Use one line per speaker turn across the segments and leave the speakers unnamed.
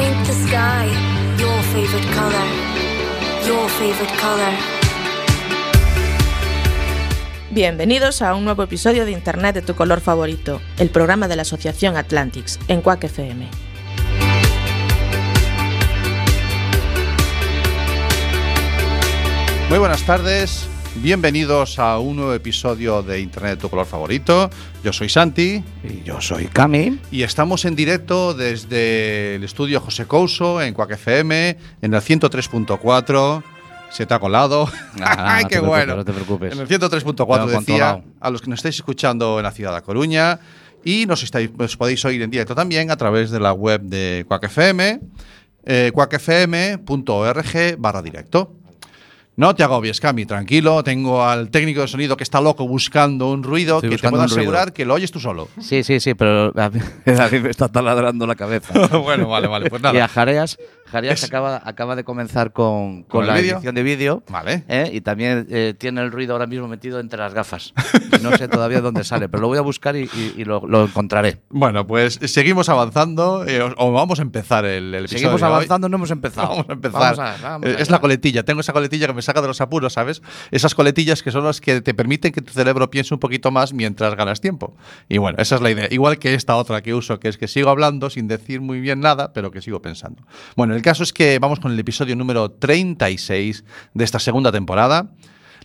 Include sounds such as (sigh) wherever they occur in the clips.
Paint the sky your favorite color. Your favorite color.
Bienvenidos a un nuevo episodio de Internet de tu color favorito, el programa de la Asociación Atlantics en Quack FM.
Muy buenas tardes, bienvenidos a un nuevo episodio de Internet de tu color favorito. Yo soy Santi
Y yo soy Cami.
y estamos en directo desde el estudio José Couso en Quack FM en el 103.4. Se te ha colado.
Ah, (laughs)
¡Ay,
no
qué bueno!
no te preocupes.
En el 103.4
Lo he
decía a los que nos estáis escuchando en la ciudad de La Coruña y nos, estáis, nos podéis oír en directo también a través de la web de Quack FM, eh, quackfm.org barra directo. No te agobies, Cami, tranquilo. Tengo al técnico de sonido que está loco buscando un ruido
Estoy
que te puedo
ruido.
asegurar que lo oyes tú solo.
Sí, sí, sí, pero a mí, a mí me está taladrando la cabeza. (laughs)
bueno, vale, vale. Pues
y a
nada.
Jareas, Jareas
Es-
acaba, acaba de comenzar con,
¿Con
con la
vídeo?
edición de vídeo.
Vale.
¿eh? Y también eh, tiene el ruido ahora mismo metido entre las gafas. No sé todavía dónde sale, pero lo voy a buscar y, y- y lo, lo encontraré.
Bueno, pues seguimos avanzando eh, o, o vamos a empezar el, el episodio.
Seguimos avanzando, no hemos empezado.
Vamos a empezar.
Vamos a- vamos
Eh, es la coletilla. Tengo esa coletilla que me saca de los apuros, ¿sabes? Esas coletillas que son las que te permiten que tu cerebro piense un poquito más mientras ganas tiempo. Y bueno, esa es la idea. Igual que esta otra que uso, que es que sigo hablando sin decir muy bien nada, pero que sigo pensando. Bueno, el caso es que vamos con el episodio número 36 de esta segunda temporada.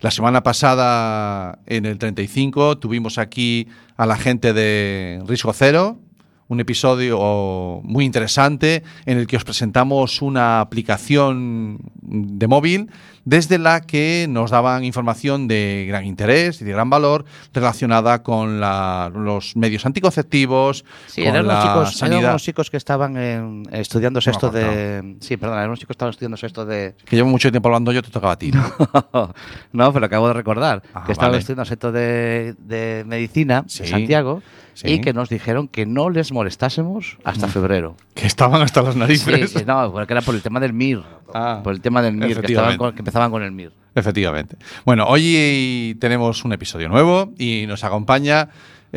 La semana pasada, en el 35, tuvimos aquí a la gente de Riesgo Cero, un episodio muy interesante en el que os presentamos una aplicación de móvil desde la que nos daban información de gran interés y de gran valor relacionada con la- los medios anticonceptivos,
Sí,
con
eran
la
unos, chicos, eran
sanidad.
unos chicos que estaban en- estudiando
No acuerdo.
de. Sí, perdón, eran unos chicos que estaban estudiando esto de.
Que llevo mucho tiempo hablando yo, te tocaba a ti. ¿no? (laughs)
no, pero acabo de recordar
Ah,
que estaban
vale.
estudiando esto de, de medicina
Sí,
en Santiago
sí.
y que nos dijeron que no les molestásemos hasta febrero.
que estaban hasta las
Sí,
narices.
sí, no, porque era por el tema del MIR.
Ah,
por el tema del MIR, que, con- empezaban con el MIR.
Efectivamente. Bueno, hoy tenemos un episodio nuevo y nos acompaña,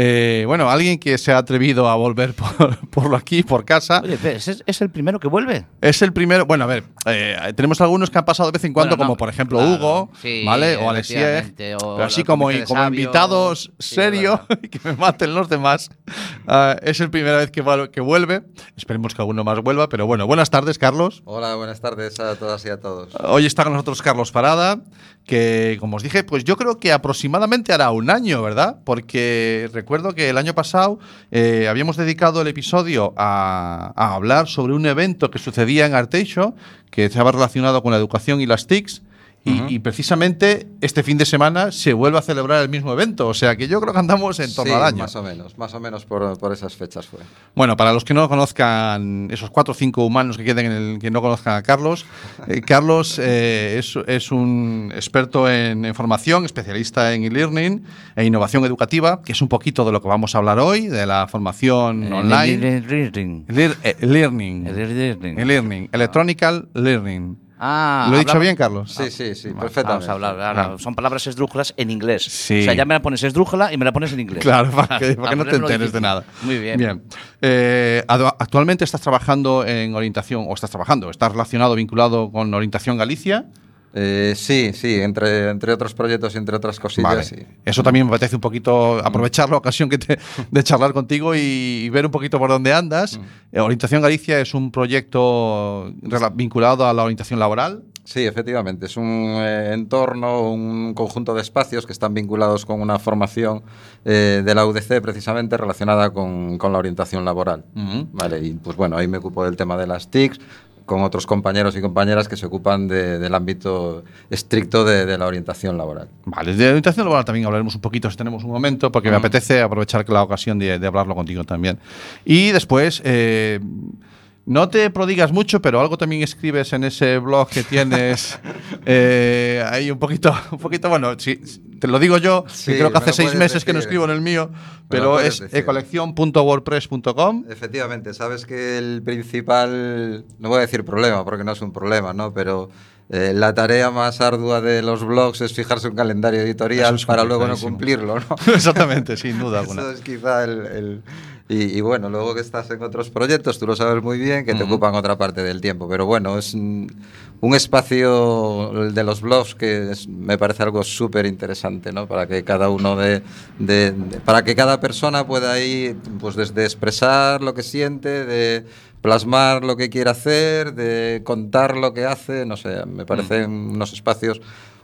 eh, bueno, alguien que se ha atrevido a volver (laughs) por, por aquí, por casa.
Oye, ¿es, es el primero que vuelve?
Es el primero, bueno, a ver, eh, tenemos algunos que han pasado de vez en cuando,
Bueno, no,
como por ejemplo
claro,
Hugo,
sí,
¿vale? O
o
pero así como, invitados
sí,
serios, (laughs) que me maten los demás. Ah, es la primera vez que, que vuelve. Esperemos que alguno más vuelva, pero bueno, buenas tardes, Carlos.
Hola, buenas tardes a todas y a todos.
Hoy está con nosotros Carlos Parada, que como os dije, pues yo creo que aproximadamente hará un año, ¿verdad? Porque recuerdo que el año pasado eh, habíamos dedicado el episodio a, hablar sobre un evento que sucedía en Arteixo, que estaba relacionado con la educación y las TICs. Y, y precisamente este fin de semana se vuelve a celebrar el mismo evento. O sea que yo creo que andamos en torno
Sí,
al año.
Más o menos, más o menos por, por esas fechas fue.
Bueno, para los que no conozcan, esos cuatro o cinco humanos que queden en el que no conozcan a Carlos, eh, (laughs) Carlos eh, es, es un experto en, en formación, especialista en e-learning e innovación educativa, que es un poquito de lo que vamos a hablar hoy, de la formación
El-
online.
el- el- el-
Lear- eh, learning.
el- el- el-
E-learning. Electronical learning.
Ah,
¿Lo he dicho bien, Carlos?
Sí, sí, sí,
Vamos
perfectamente.
a hablar. ahora, Son palabras esdrújulas en inglés.
Sí.
O sea, ya me la pones esdrújula y me la pones en inglés.
Claro, para (laughs) que, para que no te enteres de nada.
Muy bien.
Bien. Eh, actualmente estás trabajando en orientación, o estás trabajando, estás relacionado, vinculado con Orientación Galicia.
Eh, sí, sí, entre, entre otros proyectos y entre otras cosillas.
Vale.
sí.
Eso también me apetece un poquito aprovechar la ocasión que te- de charlar contigo y, y ver un poquito por dónde andas. Eh, Orientación Galicia es un proyecto vinculado a la orientación laboral.
Sí, efectivamente. Es un eh, entorno, un conjunto de espacios que están vinculados con una formación eh, de la UDC precisamente relacionada con, con la orientación laboral. Vale, y pues bueno, ahí me ocupo del tema de las TICs con otros compañeros y compañeras que se ocupan de- del ámbito estricto de, de la orientación laboral.
Vale, de orientación laboral también hablaremos un poquito si tenemos un momento, porque me apetece aprovechar la ocasión de, de hablarlo contigo también. Y después, eh, no te prodigas mucho, pero algo también escribes en ese blog que tienes. (laughs) eh, ahí un poquito, un poquito, bueno, si, te lo digo yo, que
Sí,
creo que hace seis meses que no escribo en el mío, pero es ecolección.wordpress.com.
Efectivamente, sabes que el principal, no voy a decir problema porque no es un problema, ¿no? Pero eh, la tarea más ardua de los blogs es fijarse un calendario editorial
es
para luego no cumplirlo, ¿no? (laughs)
Exactamente, sin duda (laughs) alguna.
Eso es quizá el... el- y, y bueno, luego que estás en otros proyectos, tú lo sabes muy bien, que te ocupan otra parte del tiempo. Pero bueno, es un, espacio de los blogs que es- me parece algo súper interesante, ¿no? Para que cada uno de, de- de- Para que cada persona pueda ir, pues desde expresar lo que siente, de plasmar lo que quiere hacer, de contar lo que hace, no sé, me parecen unos espacios...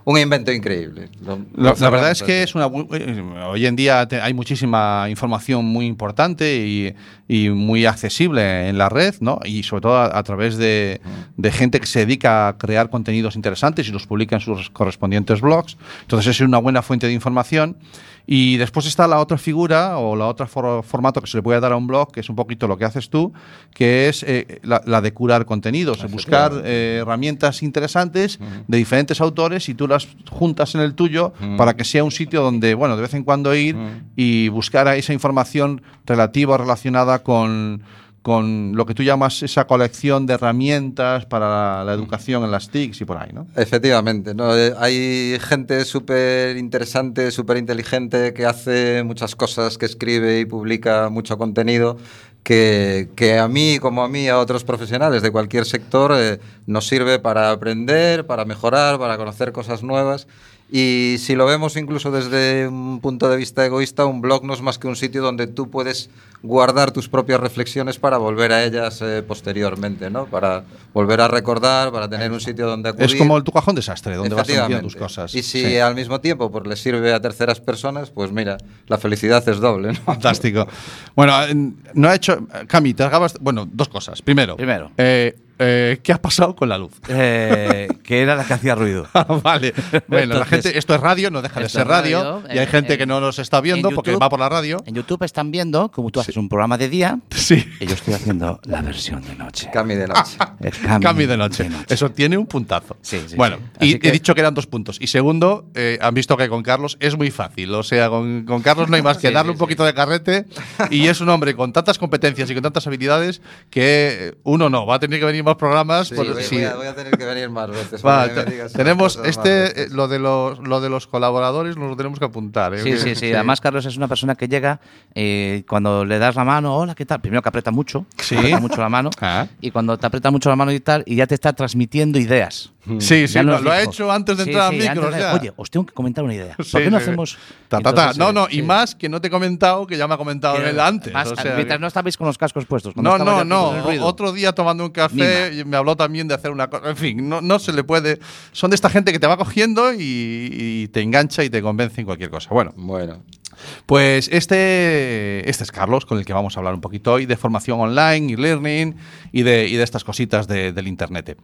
Un invento increíble. Lo-
La, verdad es que es una bu- eh, hoy en día te- hay muchísima información muy importante y, y muy accesible en la red, ¿no? Y sobre todo a, a través de, de gente que se dedica a crear contenidos interesantes y los publica en sus correspondientes blogs. Entonces es una buena fuente de información. Y después está la otra figura o la otra for- formato que se le puede dar a un blog, que es un poquito lo que haces tú, que es eh, la, la de curar contenidos, buscar eh, herramientas interesantes de diferentes autores y tú las juntas en el tuyo para que sea un sitio donde, bueno, de vez en cuando ir y buscar esa información relativa o relacionada con, con lo que tú llamas esa colección de herramientas para la, la educación en las TICs y por ahí, ¿no?
Efectivamente, ¿no? Eh, hay gente súper interesante, súper inteligente que hace muchas cosas, que escribe y publica mucho contenido que, que a mí, como a mí, a otros profesionales de cualquier sector, eh, nos sirve para aprender, para mejorar, para conocer cosas nuevas. Y si lo vemos incluso desde un punto de vista egoísta, un blog no es más que un sitio donde tú puedes guardar tus propias reflexiones para volver a ellas eh, posteriormente, ¿no? Para volver a recordar, para tener un sitio donde acudir.
Es como el tu cajón desastre, donde vas metiendo tus cosas.
Y si
Sí.
al mismo tiempo pues, le sirve a terceras personas, pues mira, la felicidad es doble. ¿no?
Fantástico. Bueno, en- no ha hecho. Cami, te acabas. Bueno, dos cosas. Primero.
Primero.
eh, eh, ¿Qué ha pasado con la luz?
Eh, que era la que hacía ruido. (laughs)
Ah, vale. Bueno, la
Entonces,
gente, esto es radio, no deja de ser radio.
radio,
y hay
en-
gente
en-
que no nos está viendo
en
porque
YouTube-
va por la radio.
En YouTube están viendo como tú haces un programa de día (laughs)
Sí.
y yo estoy haciendo la versión de noche.
Cami de noche. (laughs)
El cambio
Cambio de noche. Eso tiene un puntazo.
Sí, sí,
bueno,
sí.
y
que-
he dicho que eran dos puntos. Y segundo, eh, han visto que con Carlos es muy fácil. O sea, con, con Carlos no hay más que
Sí,
darle
sí,
un poquito de carrete. Y es un hombre con tantas competencias y con tantas habilidades que eh, uno no, va a tener que venir más programas.
Sí,
por-
voy,
sí.
voy a, voy a tener que venir más veces.
Va,
para que me
te-
digas
tenemos este,
veces.
eh, lo de los, lo de los colaboradores, nos lo tenemos que apuntar. ¿eh?
Sí, sí, sí. Además, Carlos es una persona que llega eh, cuando le das la mano, hola, ¿qué tal? Primero que aprieta mucho,
Sí.
aprieta mucho la mano. (laughs)
Ah.
Y cuando te aprieta mucho la mano y tal, y ya te está transmitiendo ideas.
Sí, sí,
Ya
lo, lo ha hecho antes de
Sí,
entrar
sí,
a micros.
antes de-
ya.
Oye, os tengo que comentar una idea. ¿Por
Sí,
qué no
sí.
hacemos...?
Ta, ta, ta.
Entonces,
No,
eh,
no, y
sí.
más que no te he comentado, que ya me ha comentado él antes.
más,
o sea,
mientras
que-
no estabais con los cascos puestos.
No, no, no. O- Otro día tomando un café me habló también de hacer una cosa. En fin, no, no se le puede. Son de esta gente que te va cogiendo y, y te engancha y te convence en cualquier cosa. Bueno,
Bueno,
pues este, este es Carlos, con el que vamos a hablar un poquito hoy de formación online y learning y de, y de estas cositas de- del Internet.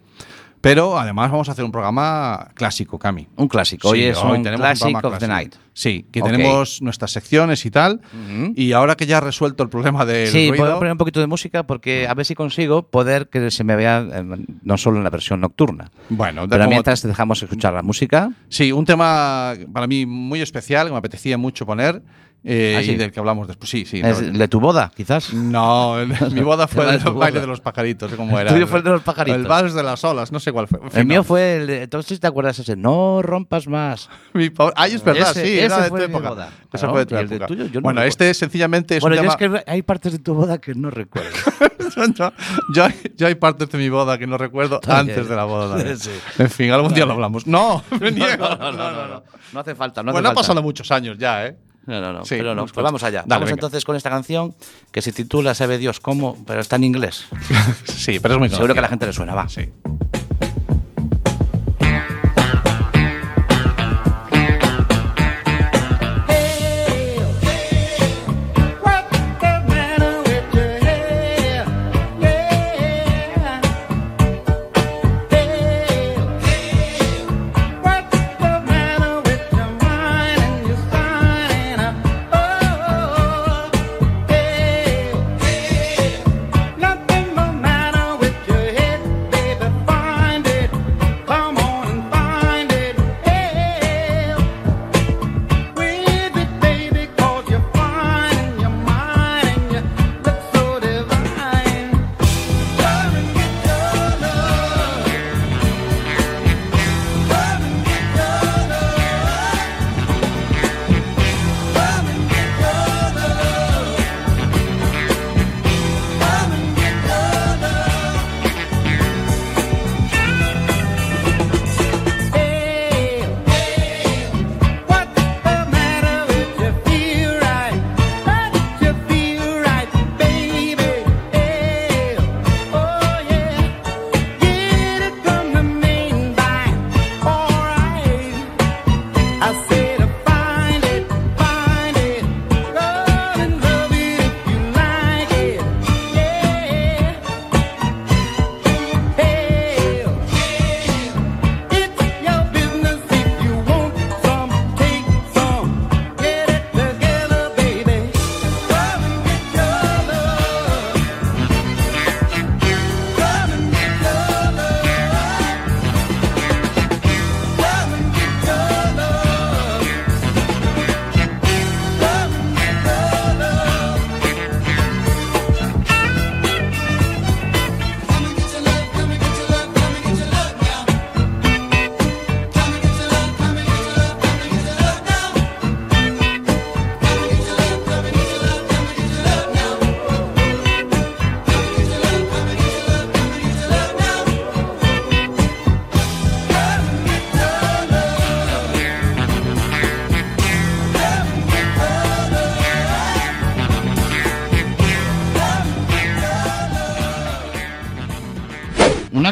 Pero además vamos a hacer un programa clásico, Cami.
Un clásico. Hoy
Sí,
es
hoy
un
tenemos
Classic
programa
of the. Night.
Sí, que
Ok.
tenemos nuestras secciones y tal.
Ujú.
Y ahora que ya ha resuelto el problema del
Sí,
ruido,
puedo poner un poquito de música porque a ver si consigo poder que se me vea eh, no solo en la versión nocturna.
bueno, de
Pero mientras te dejamos escuchar la música.
Sí, un tema para mí muy especial que me apetecía mucho poner eh,
Ah, sí.
y del que hablamos después. Sí, sí.
Es
no,
de tu boda, quizás.
no, el- (laughs) mi boda fue
de
el
tu
baile de los pajaritos, ¿cómo era?
tuyo fue el de los pajaritos.
El vals de las olas, no sé cuál fue.
El mío
no.
fue el. de- Entonces, ¿te acuerdas ese? No rompas más. (laughs)
Mi Ay, es verdad,
Ese-
sí,
ese
era de tu
fue mi
época.
boda.
Esa
Claro,
fue de tu
el de
época.
tuyo, yo no
bueno, este sencillamente es
bueno,
un
yo
tema.
es que hay partes de tu boda que no recuerdo. (laughs)
yo, yo hay, yo hay partes de mi boda que no recuerdo
También.
antes de la boda. también.
Sí.
En fin, algún día lo hablamos. No, me niego.
no, no, no, no. No hace falta. No hace
bueno, han pasado muchos años ya, ¿eh?
No, no, no.
Sí,
pero no.
unos
Pues vamos allá.
Dale,
vamos
venga.
entonces con esta canción que se titula Sabe Dios cómo, pero está en inglés. (laughs)
Sí, pero es muy
Seguro que a la gente le suena, va.
Sí.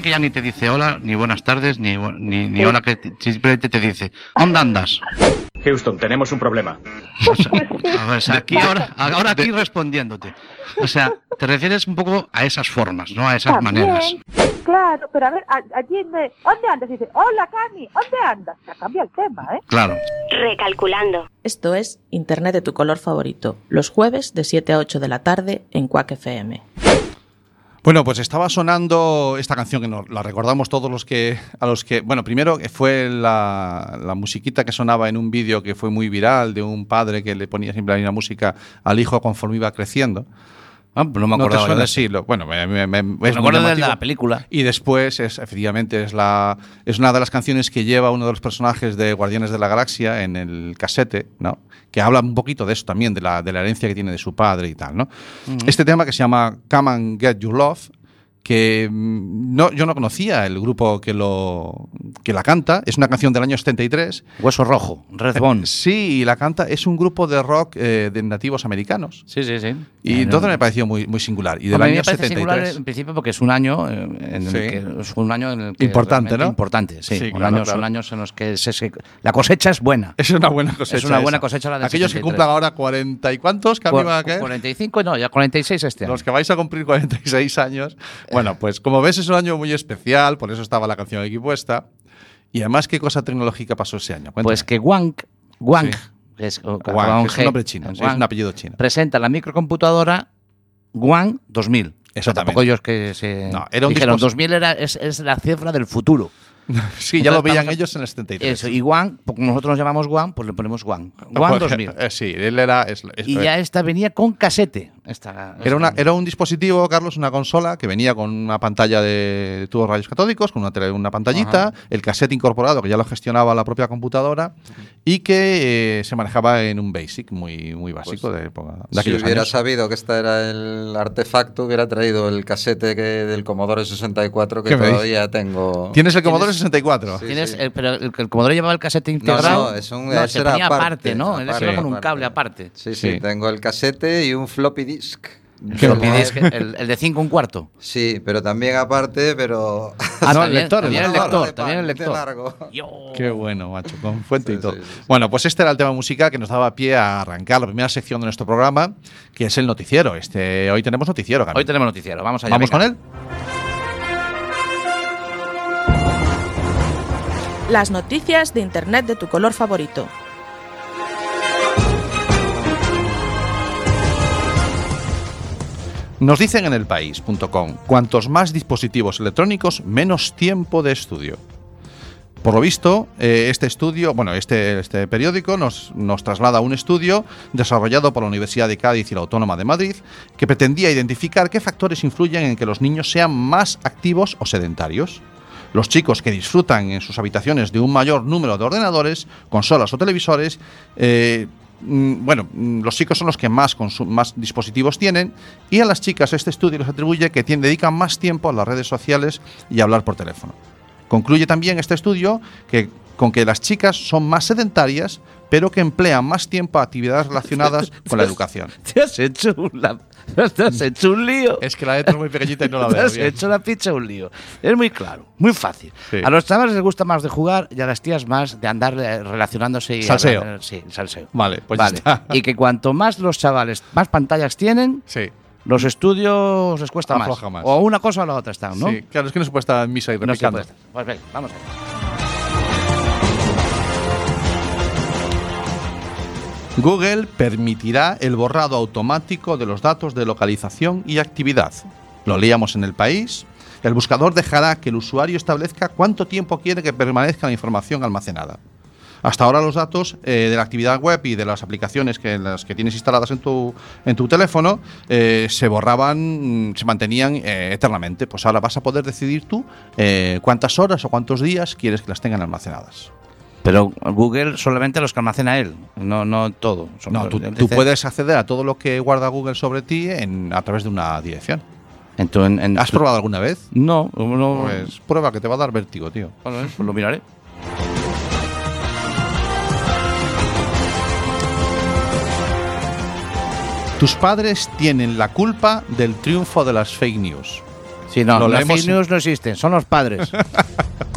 Que ya ni te dice hola, ni buenas tardes, ni, ni, ni hola, que te- simplemente te dice, ¿dónde andas?
Houston, tenemos un problema. (laughs)
O sea, a ver, o sea, aquí ahora, (laughs) ahora aquí respondiéndote. O sea, te refieres un poco a esas formas, ¿no? A esas
También,
maneras.
Claro, pero a ver, allí eh, ¿dónde andas? Dice, hola Cami, ¿dónde andas? Ya cambia el tema, ¿eh?
Claro.
Recalculando.
Esto es Internet de tu color favorito, los jueves de 7 a 8 de la tarde en Quack FM.
Bueno, pues estaba sonando esta canción que nos la recordamos todos los que a los que bueno primero fue la, la musiquita que sonaba en un vídeo que fue muy viral de un padre que le ponía siempre la música al hijo conforme iba creciendo.
Ah, no me
¿No te
acordaba yo
suena?
de eso.
Sí, lo- bueno, me, me- me- es
Me acuerdo de la película.
Y después, es, efectivamente, es, la, es una de las canciones que lleva uno de los personajes de Guardianes de la Galaxia en el casete, ¿no? Que habla un poquito de eso también, de la, de la herencia que tiene de su padre y tal, ¿no? Este tema que se llama Come and Get Your Love, que mm, no, yo no conocía el grupo que, lo, que la canta, es una canción del año 73.
Hueso rojo, Red Bone.
Sí, y la canta, es un grupo de rock eh, de nativos americanos.
Sí, sí, sí.
Y entonces me pareció muy, muy singular. Y del
Hombre,
año
me parece singular
73.
en principio porque es un año eh, en el
Sí.
que es un año en el que
Importante, ¿no?
Importante, sí.
Sí,
Un
claro.
Son años en los que se- se- la cosecha es buena.
Es una buena cosecha.
Es una buena cosecha la del
Aquellos que
73.
cumplan ahora 40 y cuántos, que
45, no, ya 46 este año.
los que vais a cumplir 46 años. Bueno, pues como ves es un año muy especial, por eso estaba la canción aquí puesta. Y además, ¿qué cosa tecnológica pasó ese año? Cuéntame.
Pues que Wang, Wang,
Sí.
que es,
Wang, que es un nombre chino, sí, es
Wang,
un apellido chino.
presenta la microcomputadora Wang 2000. O sea,
Exactamente.
tampoco ellos que se
No, era un
dijeron
dispos-
2000 era, es, es la cifra del futuro. (laughs)
sí, ya lo
Entonces,
veían ellos en el 73.
Eso, y Wang, porque nosotros nos llamamos Wang, pues le ponemos Wang. Wang 2000.
Eh, sí, él era... es-
Y ya esta venía con casete. Esta,
Era, una,
esta-
era un dispositivo, Carlos, una consola que venía con una pantalla de tubos rayos catódicos, con una, tele- una pantallita, el cassette incorporado que ya lo gestionaba la propia computadora y que eh, se manejaba en un BASIC muy, muy básico de, época, de
Si hubiera
años.
sabido que este era el artefacto, hubiera traído el casete que, del Commodore 64 que todavía tengo.
¿Tienes el Commodore 64?
Sí.
Tienes, eh, pero el, el Commodore llevaba el casete integrado.
no, es un-
no,
ese
se ponía aparte,
aparte,
¿no?
Aparte,
iba con un
aparte.
cable aparte.
Sí, sí,
Sí.
tengo el casete y un floppy disk.
Olvidéis que el, el de 5 un cuarto.
Sí, pero también aparte, pero.
Ah,
No, el lector,
también el lector, también el lector.
largo.
Qué bueno, macho, con fuente y todo.
sí, sí, sí.
Bueno, pues este era el tema musical que nos daba pie a arrancar la primera sección de nuestro programa, que es el noticiero. Este, hoy tenemos noticiero, Carmen.
Hoy tenemos noticiero, vamos allá.
¿Vamos
venga.
con él?
Las noticias de Internet de tu color favorito.
Nos dicen en elpaís.com, cuantos más dispositivos electrónicos, menos tiempo de estudio. Por lo visto, eh, este estudio, bueno, este, este periódico nos, nos traslada a un estudio desarrollado por la Universidad de Cádiz y la Autónoma de Madrid que pretendía identificar qué factores influyen en que los niños sean más activos o sedentarios. Los chicos que disfrutan en sus habitaciones de un mayor número de ordenadores, consolas o televisores, eh, bueno, mm, los chicos son los que más, dispositivos tienen y a las chicas este estudio les atribuye que dedican más tiempo a las redes sociales y a hablar por teléfono. Concluye también este estudio que con que las chicas son más sedentarias, pero que emplean más tiempo a actividades relacionadas (laughs) con la educación.
Te has hecho un, la- (laughs) te has hecho un lío.
Es que la letra es muy pequeñita y no la
Te
veo (laughs)
has
bien.
hecho la pizza un lío. Es muy claro, muy fácil.
Sí.
A los chavales les gusta más de jugar y a las tías más de andar relacionándose y
Salseo.
hablar- sí, salseo.
Vale, pues ya
vale.
está. (laughs)
Y que cuanto más los chavales, más pantallas tienen,
Sí,
los estudios les cuesta más.
Afloja más.
O una cosa o la otra están, ¿no?
sí, claro, es que no se puede estar en misa y
No se
replicando.
puede. Pues venga, vamos allá.
Google permitirá el borrado automático de los datos de localización y actividad. Lo leíamos en el país. El buscador dejará que el usuario establezca cuánto tiempo quiere que permanezca la información almacenada. Hasta ahora los datos eh, de la actividad web y de las aplicaciones que, tienes instaladas en tu, teléfono eh, se borraban, se mantenían eh, eternamente. Pues ahora vas a poder decidir tú cuántas horas o cuántos días quieres que las tengan almacenadas.
Pero Google solamente los que almacena él, no, no todo.
No, tú, tú puedes acceder a todo lo que guarda Google sobre ti en- a través de una dirección.
En tu- en- en
¿Has
tu-
probado alguna vez?
No, no.
Pues prueba que te va a dar vértigo, tío.
Bueno, pues lo miraré.
Tus padres tienen la culpa del triunfo de las fake news.
Sí, no,
Lo
las
leemos-
fake news no existen, son los padres. (laughs)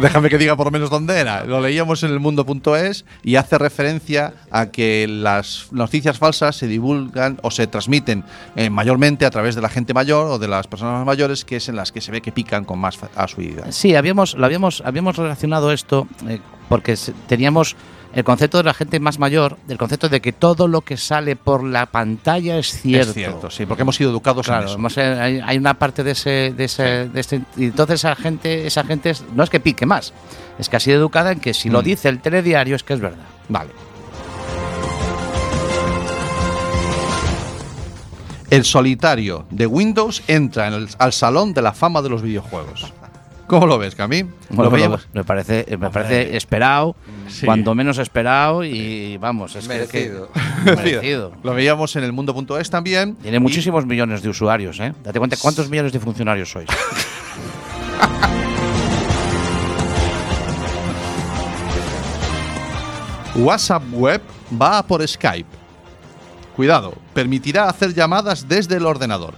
Déjame que diga por lo menos dónde era. Lo leíamos en el mundo.es y hace referencia a que las noticias falsas se divulgan o se transmiten eh, mayormente a través de la gente mayor o de las personas mayores, que es en las que se ve que pican con más asiduidad.
Sí, habíamos, lo habíamos, habíamos relacionado esto eh, porque teníamos el concepto de la gente más mayor, del concepto de que todo lo que sale por la pantalla es cierto.
Es cierto, sí, porque hemos sido educados en eso.
hemos, eh, hay, hay una parte de ese, de ese, de este- y entonces esa gente, esa gente es- no es que pique más, es que ha sido educada en que si lo
Mm.
dice el telediario es que es verdad.
Vale. El solitario de Windows entra en el- al salón de la fama de los videojuegos. ¿Cómo lo ves, Camí?
Bueno,
Lo veíamos-
me parece, me parece esperado,
Sí.
cuando menos esperado y vamos, es
Merecido.
que, (laughs) merecido.
Lo veíamos en el mundo.es también.
Tiene
Y-
muchísimos millones de usuarios, ¿eh? Date cuenta cuántos millones de funcionarios sois. (laughs)
WhatsApp Web va a por Skype. Cuidado, permitirá hacer llamadas desde el ordenador.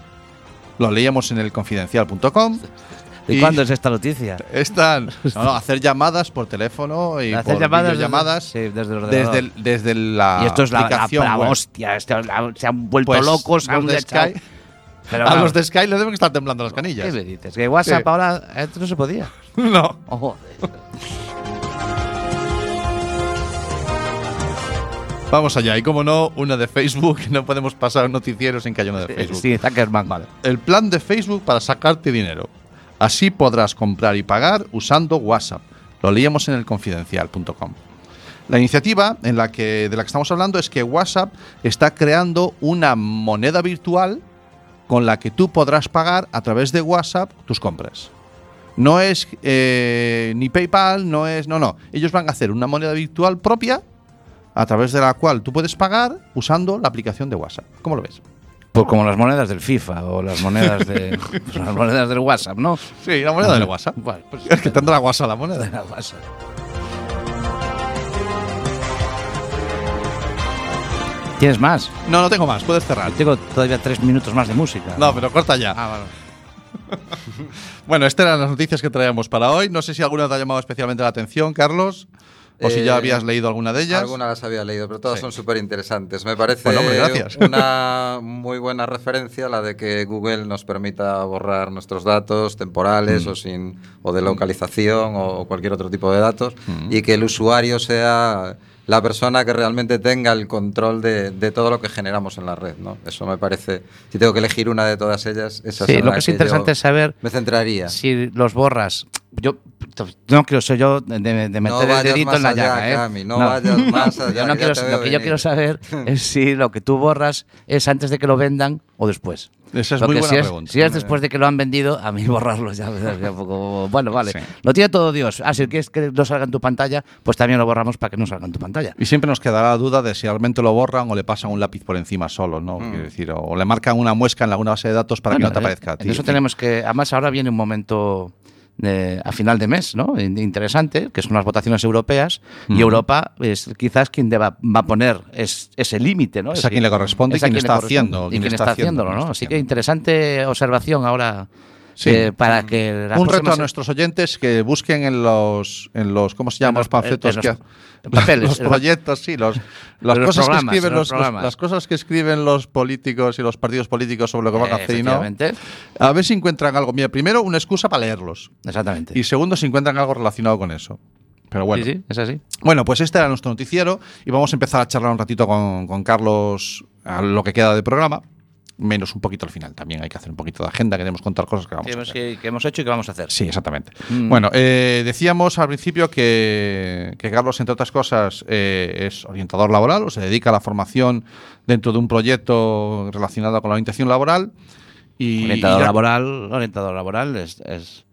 Lo leíamos en el confidencial.com.
¿Y,
Y-
cuándo es esta noticia?
Están (laughs) no, no, hacer llamadas por teléfono y
Hacer
por
llamadas desde- sí, desde el
desde, el- desde la
y esto es la, la, hostia, esto- la- se han vuelto
Pues,
locos, han
los de Sky-
Pero
a los de Sky le deben estar temblando las
¿Qué
canillas.
me dices? Que WhatsApp
Sí.
ahora esto no se podía. (laughs)
no.
Oh.
Vamos allá. Y como no, una de Facebook. (laughs) No podemos pasar noticieros en que haya una de Facebook.
Sí, Zuckerman.
Vale. El plan de Facebook para sacarte dinero. Así podrás comprar y pagar usando WhatsApp. Lo leíamos en el confidencial.com. La iniciativa en la que, de la que estamos hablando es que WhatsApp está creando una moneda virtual con la que tú podrás pagar a través de WhatsApp tus compras. No es eh, ni PayPal, no es. No, no. Ellos van a hacer una moneda virtual propia a través de la cual tú puedes pagar usando la aplicación de WhatsApp. ¿Cómo lo ves?
Pues como las monedas del FIFA o las monedas de (laughs) pues las monedas del WhatsApp, ¿no?
Sí, la moneda del WhatsApp.
Bueno, pues
Es que tendrá WhatsApp la moneda.
de la WhatsApp. ¿Tienes más?
No, no tengo más, puedes cerrar.
Tengo todavía tres minutos más de música.
No, pero corta ya.
Ah, vale. (laughs)
Bueno, estas eran las noticias que traíamos para hoy. No sé si alguna te ha llamado especialmente la atención, Carlos, o si ya
Eh,
habías leído alguna de ellas.
Algunas las había leído, pero todas
Sí.
son súper interesantes. Me parece
Bueno, hombre, gracias. (laughs)
una muy buena referencia la de que Google nos permita borrar nuestros datos temporales
Mm.
o, sin, o de localización o cualquier otro tipo de datos
Mm.
y que el usuario sea la persona que realmente tenga el control de, de todo lo que generamos en la red. ¿no? Eso me parece, si tengo que elegir una de todas ellas, esa
Sí, lo que es
yo
interesante es saber
me centraría.
si los borras. Yo no quiero ser yo de, de meter
No
el dedito
más
en la
allá,
llaga, ¿eh?
Cami, no vayas (laughs) más allá,
Yo no
que
quiero- lo que yo quiero saber es si lo que tú borras es antes de que lo vendan o después.
Esa es
Porque
muy buena
si es,
pregunta.
Si es después de que lo han vendido, a mí (laughs) borrarlo ya un poco. Bueno, vale.
Sí.
Lo tiene todo Dios. Ah, si quieres que no salga en tu pantalla, pues también lo borramos para que no salga en tu pantalla.
Y siempre nos quedará la duda de si realmente lo borran o le pasan un lápiz por encima solo, ¿no? Quiero decir, o le marcan una muesca en alguna base de datos para
Bueno,
que no te
eh,
aparezca a ti.
En eso tenemos que. Además, ahora viene un momento de- a final de mes, ¿no? In- Interesante, que son las votaciones europeas. Y. Europa es quizás quien deba, va a poner es- ese límite, ¿no?
Es a quien le corresponde y
es
quien está haciendo,
Y
quien está
haciéndolo, ¿no? Así que interesante observación ahora.
Sí.
eh, para que
un reto a nuestros oyentes que busquen en los, en los ¿cómo se llaman?
los-
los panfletos que
papeles, (laughs)
los proyectos, sí, los, las
los
cosas que escriben
en los
las cosas que escriben los políticos y los partidos políticos sobre lo que van a hacer y no. A ver si encuentran algo. Mira, primero una excusa para leerlos
Exactamente.
y segundo si encuentran algo relacionado con eso. Pero bueno.
Sí, sí, es así.
Bueno, pues este era nuestro noticiero y vamos a empezar a charlar un ratito con, con Carlos a lo que queda de programa, menos un poquito al final. También hay que hacer un poquito de agenda, queremos contar cosas que vamos
Que
a
hemos,
hacer.
que, que hemos hecho y que vamos a hacer.
Sí, exactamente.
Mm.
Bueno, eh, decíamos al principio que, que Carlos, entre otras cosas, eh, es orientador laboral o se dedica a la formación dentro de un proyecto relacionado con la orientación laboral. Y,
orientador
y ya-
laboral, orientador laboral es, es,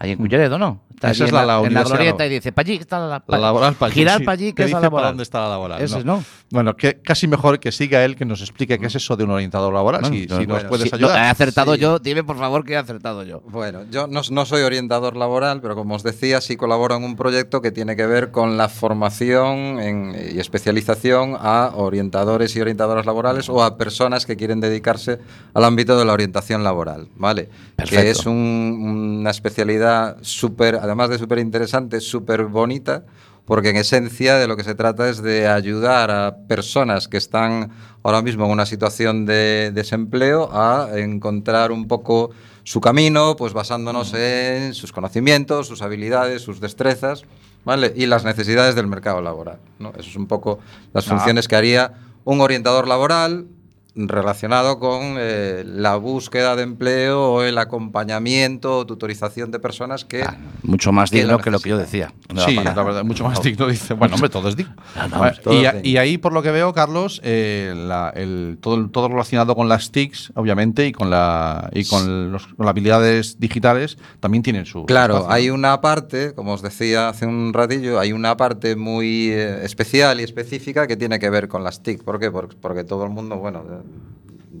Ahí en Culleredo, ¿no? Está
Esa
allí
es
en
la-
la,
la
en la glorieta
no.
y dice, para allí está la,
La laboral para allí,
Girar
sí.
para allí, que es la
dice para
laboral.
dónde está la laboral.
Ese,
no.
¿no?
Bueno, que casi mejor que siga él que nos explique qué es eso de un orientador laboral,
Bueno,
si,
no,
si nos puedes
no,
ayudar.
he acertado
Sí.
yo, dime por favor que he acertado yo.
Bueno, yo no, no soy orientador laboral, pero como os decía, sí colaboro en un proyecto que tiene que ver con la formación en- y especialización a orientadores y orientadoras laborales o a personas que quieren dedicarse al ámbito de la orientación laboral, ¿vale?
Perfecto.
Que es un- una especialidad súper, además de súper interesante, súper bonita, porque en esencia de lo que se trata es de ayudar a personas que están ahora mismo en una situación de desempleo a encontrar un poco su camino, pues basándonos en sus conocimientos, sus habilidades, sus destrezas, ¿vale? Y las necesidades del mercado laboral, ¿no? Eso es un poco las funciones que haría un orientador laboral relacionado con eh, la búsqueda de empleo o el acompañamiento o tutorización de personas que
Ah, mucho más
que
digno
lo
que lo que yo decía. No
Sí, la verdad, mucho más digno. Dice, bueno, hombre, todo es digno. (laughs)
No, no,
todo
y,
es
a-
digno.
y ahí, por lo que veo, Carlos, eh, la- el- todo, todo relacionado con las TICs, obviamente, y con, la, y con, los- con las habilidades digitales, también tienen su.
Claro,
espacio, ¿no?
hay una parte, como os decía hace un ratillo, hay una parte muy eh, especial y específica que tiene que ver con las TIC. ¿Por qué? Por- Porque, todo el mundo, bueno,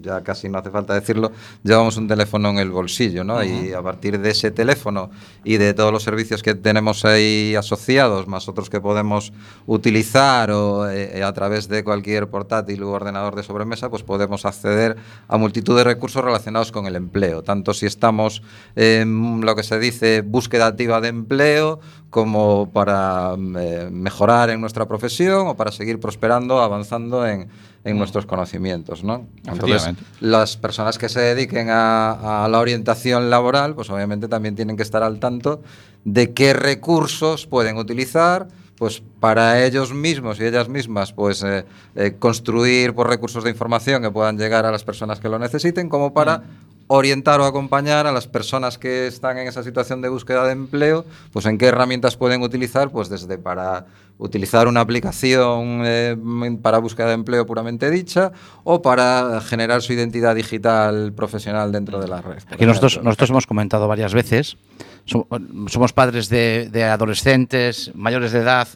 ya casi no hace falta decirlo, llevamos un teléfono en el bolsillo, ¿no? Y a partir de ese teléfono y de todos los servicios que tenemos ahí asociados, más otros que podemos utilizar o eh, a través de cualquier portátil u ordenador de sobremesa, pues podemos acceder a multitud de recursos relacionados con el empleo, tanto si estamos en lo que se dice búsqueda activa de empleo, como para eh, mejorar en nuestra profesión o para seguir prosperando, avanzando en, en nuestros conocimientos, ¿no? Entonces, las personas que se dediquen a, a la orientación laboral, pues obviamente también tienen que estar al tanto de qué recursos pueden utilizar pues para ellos mismos y ellas mismas pues eh, eh, construir por recursos de información que puedan llegar a las personas que lo necesiten como para orientar o acompañar a las personas que están en esa situación de búsqueda de empleo, pues en qué herramientas pueden utilizar, pues desde para utilizar una aplicación eh, para búsqueda de empleo puramente dicha o para generar su identidad digital profesional dentro de la red.
Aquí nosotros, nosotros hemos comentado varias veces, so- somos padres de, de adolescentes, mayores de edad,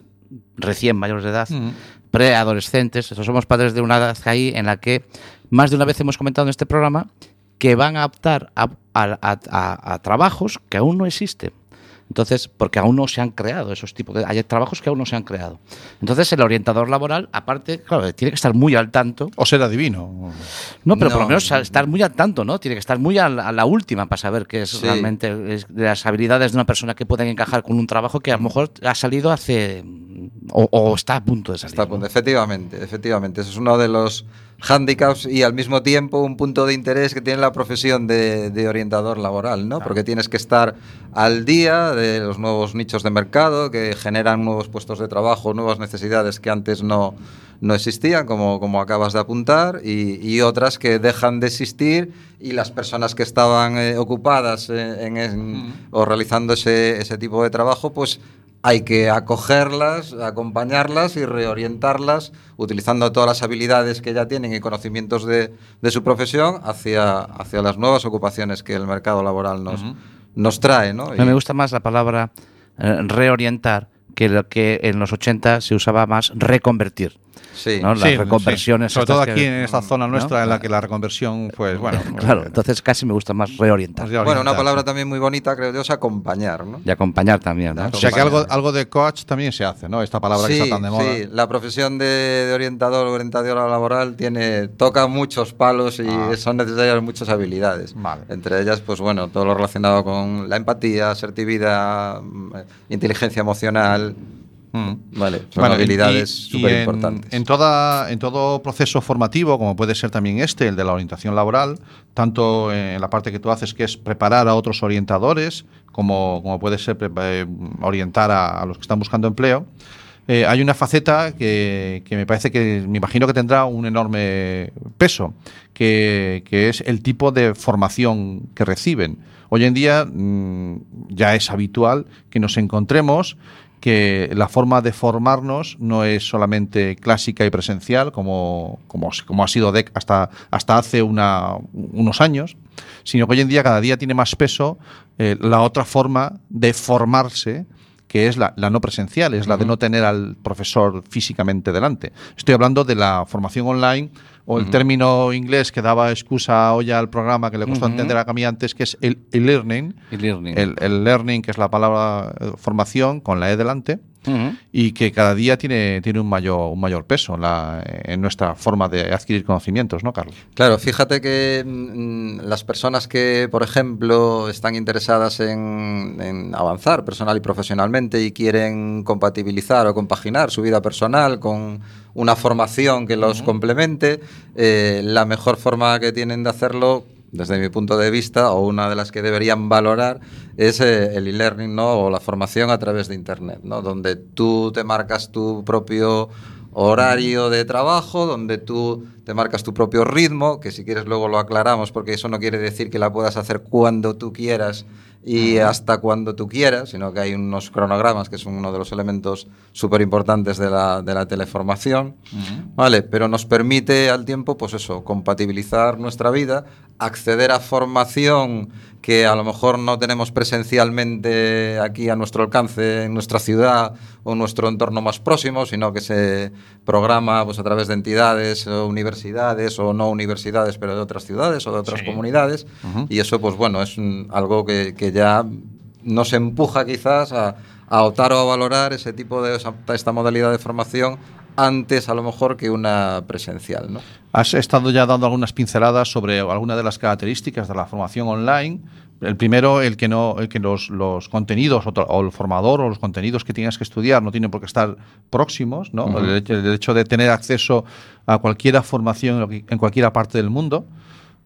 recién mayores de edad, preadolescentes, somos padres de una edad ahí en la que más de una vez hemos comentado en este programa que van a optar a, a- a- a- a trabajos que aún no existen. Entonces, porque aún no se han creado esos tipos de... Hay trabajos que aún no se han creado. Entonces, el orientador laboral, aparte, claro, tiene que estar muy al tanto
O ser adivino.
no, pero por lo menos estar muy al tanto, ¿no? Tiene que estar muy a la, a la última para saber qué es
Sí.
realmente es de las habilidades de una persona que pueden encajar con un trabajo que a lo mejor ha salido hace o, o está a punto de salir.
Está a punto.
¿no?
Efectivamente, efectivamente. Ese es uno de los hándicaps y al mismo tiempo un punto de interés que tiene la profesión de, de orientador laboral, ¿no? Porque tienes que estar al día de los nuevos nichos de mercado que generan nuevos puestos de trabajo, nuevas necesidades que antes no, no existían, como, como acabas de apuntar, y, y otras que dejan de existir y las personas que estaban eh, ocupadas eh, en, en- o realizando ese, ese tipo de trabajo, pues hay que acogerlas, acompañarlas y reorientarlas utilizando todas las habilidades que ya tienen y conocimientos de, de su profesión hacia, hacia las nuevas ocupaciones que el mercado laboral nos, nos trae. ¿no? Y-
me gusta más la palabra eh, reorientar que lo que en los 80 se usaba más reconvertir.
Sí.
¿no? Las
Sí,
reconversiones.
sí. Sobre todo aquí
que-
en esta zona
¿no?
nuestra en la que la reconversión, pues bueno. (laughs)
Claro,
eh,
entonces casi me gusta más reorientar.
Bueno, una palabra
sí.
también muy bonita, creo yo, es acompañar. ¿no?
Y acompañar también. ¿no?
O sea que algo, algo de coach también se hace, ¿no? Esta palabra que está tan de moda.
sí, la profesión de, de orientador o orientadora laboral tiene, toca muchos palos y
Ah.
son necesarias muchas habilidades.
Vale.
Entre ellas, pues bueno, todo lo relacionado con la empatía, asertividad, mm, eh, inteligencia emocional.
Mm.
Vale, son
Bueno,
habilidades súper importantes.
En, toda, en todo proceso formativo, como puede ser también este, el de la orientación laboral, tanto en la parte que tú haces, que es preparar a otros orientadores, como, como puede ser eh, orientar a, a los que están buscando empleo, eh, hay una faceta que, que me parece que, me imagino que tendrá un enorme peso, que, que es el tipo de formación que reciben. Hoy en día mm, ya es habitual que nos encontremos que la forma de formarnos no es solamente clásica y presencial, como, como, como ha sido hasta, hasta hace una- unos años, sino que hoy en día cada día tiene más peso eh, la otra forma de formarse que es la, la no presencial, es la de no tener al profesor físicamente delante. Estoy hablando de la formación online o el término inglés que daba excusa hoy al programa que le costó
Ujú.
entender a Cami antes, que es el e-learning.
E-learning.
El, el learning, que es la palabra eh, formación con la E delante, Y que cada día tiene, tiene un, mayor, un mayor peso en, la- en nuestra forma de adquirir conocimientos, ¿no, Carlos?
Claro, fíjate que mm, las personas que, por ejemplo, están interesadas en, en avanzar personal y profesionalmente y quieren compatibilizar o compaginar su vida personal con una formación que los complemente, eh, la mejor forma que tienen de hacerlo desde mi punto de vista, o una de las que deberían valorar, es eh, el e-learning ¿no? o la formación a través de Internet, ¿no? donde tú te marcas tu propio horario de trabajo, donde tú te marcas tu propio ritmo, que si quieres luego lo aclaramos, porque eso no quiere decir que la puedas hacer cuando tú quieras y hasta cuando tú quieras, sino que hay unos cronogramas que son uno de los elementos súper importantes de la, de la teleformación, ¿vale? Pero nos permite al tiempo, pues eso, compatibilizar nuestra vida, acceder a formación que a lo mejor no tenemos presencialmente aquí a nuestro alcance en nuestra ciudad o en nuestro entorno más próximo, sino que se programa pues, a través de entidades o universidades o no universidades, pero de otras ciudades o de otras comunidades. Y eso, pues bueno, es algo que, que ya nos empuja quizás a, a optar o a valorar ese tipo de esa- esta modalidad de formación antes a lo mejor que una presencial, ¿no?
Has estado ya dando algunas pinceladas sobre algunas de las características de la formación online. El primero, el que no, el que los, los contenidos o, el formador o los contenidos que tienes que estudiar no tienen por qué estar próximos, ¿no? el, el hecho de tener acceso a cualquier formación en cualquier parte del mundo.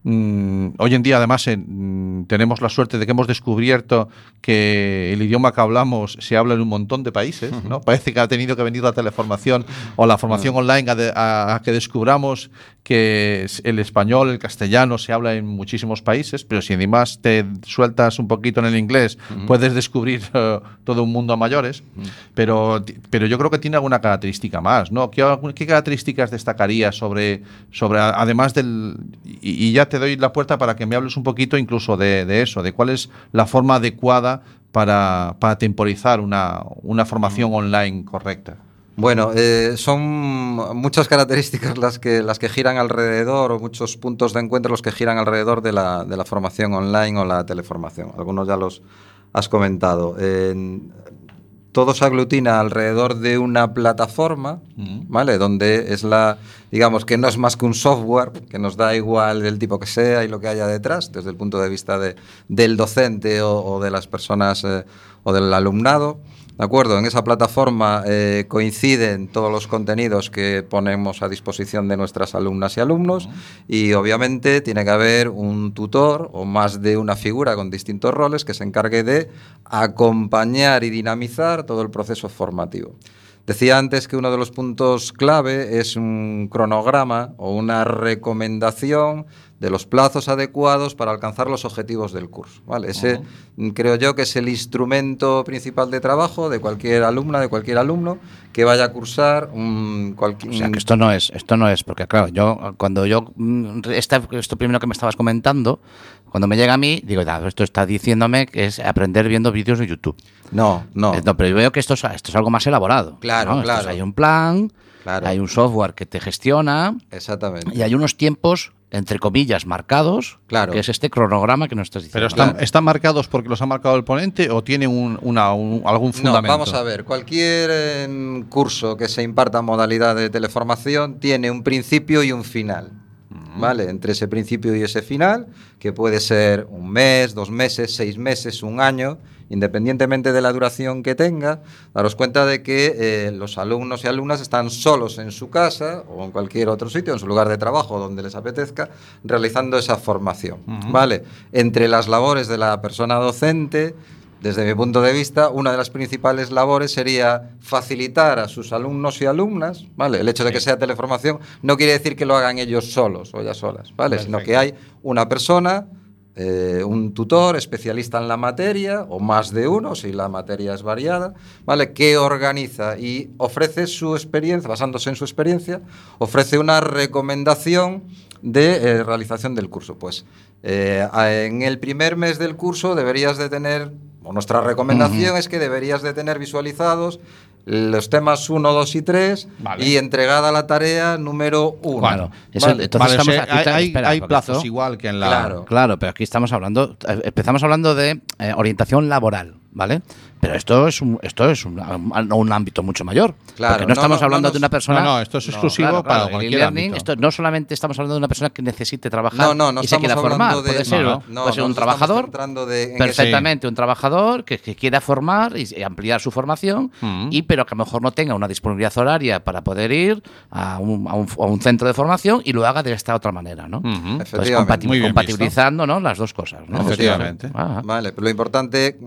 Mm, hoy en día, además, en- mm, tenemos la suerte de que hemos descubierto que el idioma que hablamos se habla en un montón de países. ¿no? Parece que ha tenido que venir la teleformación o la formación online a, de- a- a que descubramos que el español, el castellano se habla en muchísimos países, pero si además te sueltas un poquito en el inglés, puedes descubrir eh, todo un mundo a mayores. pero, pero yo creo que tiene alguna característica más. ¿no? ¿Qué, características destacaría sobre, sobre además del... Y, y ya te doy la puerta para que me hables un poquito incluso de, de eso, de cuál es la forma adecuada para, para temporizar una, una formación online correcta.
Bueno, eh, son muchas características las que, las que giran alrededor, o muchos puntos de encuentro los que giran alrededor de la, de la formación online o la teleformación. Algunos ya los has comentado. En- todo se aglutina alrededor de una plataforma, ¿vale? Donde es la, digamos, que no es más que un software, que nos da igual del tipo que sea y lo que haya detrás, desde el punto de vista de, del docente o, o de las personas eh, o del alumnado. ¿De acuerdo? En esa plataforma eh, coinciden todos los contenidos que ponemos a disposición de nuestras alumnas y alumnos y obviamente tiene que haber un tutor o más de una figura con distintos roles que se encargue de acompañar y dinamizar todo el proceso formativo. Decía antes que uno de los puntos clave es un cronograma o una recomendación de los plazos adecuados para alcanzar los objetivos del curso. ¿vale? Ese creo yo que es el instrumento principal de trabajo de cualquier alumna, de cualquier alumno que vaya a cursar un cualquier...
O sea, que esto no es, esto no es, porque claro, yo cuando yo mm, esta- esto primero que me estabas comentando, cuando me llega a mí, digo, "Ah, esto está diciéndome que es aprender viendo vídeos de YouTube.
No, no.
Eh, pero yo veo que esto es, esto es algo más elaborado.
Claro,
¿no? Esto es-
claro.
hay un plan,
Claro.
hay un software que te gestiona
Exactamente.
y hay unos tiempos, entre comillas, marcados,
Claro.
que es este cronograma que nos estás
¿Pero
diciendo.
están,
Claro.
están marcados porque los ha marcado el ponente o tienen un, una- un- algún
No,
fundamento?
vamos a ver, cualquier eh, curso que se imparta en modalidad de teleformación tiene un principio y un final. ¿Vale? Entre ese principio y ese final, que puede ser un mes, dos meses, seis meses, un año, independientemente de la duración que tenga, daros cuenta de que eh, los alumnos y alumnas están solos en su casa o en cualquier otro sitio, en su lugar de trabajo, donde les apetezca, realizando esa formación. ¿Vale? Entre las labores de la persona docente, desde mi punto de vista, una de las principales labores sería facilitar a sus alumnos y alumnas, ¿vale? El hecho de que sea teleformación no quiere decir que lo hagan ellos solos o ellas solas, ¿vale? Sino que hay una persona eh, un tutor especialista en la materia, o más de uno, si la materia es variada, ¿vale? Que organiza y ofrece su experiencia, basándose en su experiencia, ofrece una recomendación de eh, realización del curso. Pues eh, en el primer mes del curso deberías de tener, o nuestra recomendación es que deberías de tener visualizados los temas 1, 2 y 3
Vale.
y entregada la tarea número 1.
Claro. Eso- entonces
Vale, o
estamos
sea,
aquí-
hay, hay-
espera,
hay plazos igual que en la.
Claro.
Claro, pero aquí estamos hablando, eh, empezamos hablando de eh, orientación laboral, ¿vale? Pero esto es un, esto es un, un- un ámbito mucho mayor.
Claro,
porque no,
no,
estamos
no,
hablando
no
de una persona.
No, no, esto es exclusivo para cualquier ámbito.
Esto no solamente estamos hablando de una persona que necesite trabajar
No, no, no
y se quiera formar.
de-
puede ser,
no,
no,
puede ser
no
un trabajador.
de-
perfectamente, un trabajador que, que quiera formar y, y ampliar su formación,
Mm.
y pero que a lo mejor no tenga una disponibilidad horaria para poder ir a un, a un- a un centro de formación y lo haga de esta otra manera, ¿no?
Ujú.
Entonces,
Efectivamente.
compati-
Muy bien
compatibilizando ¿no? las dos cosas. ¿no?
Efectivamente.
Ah,
Vale, pero lo importante...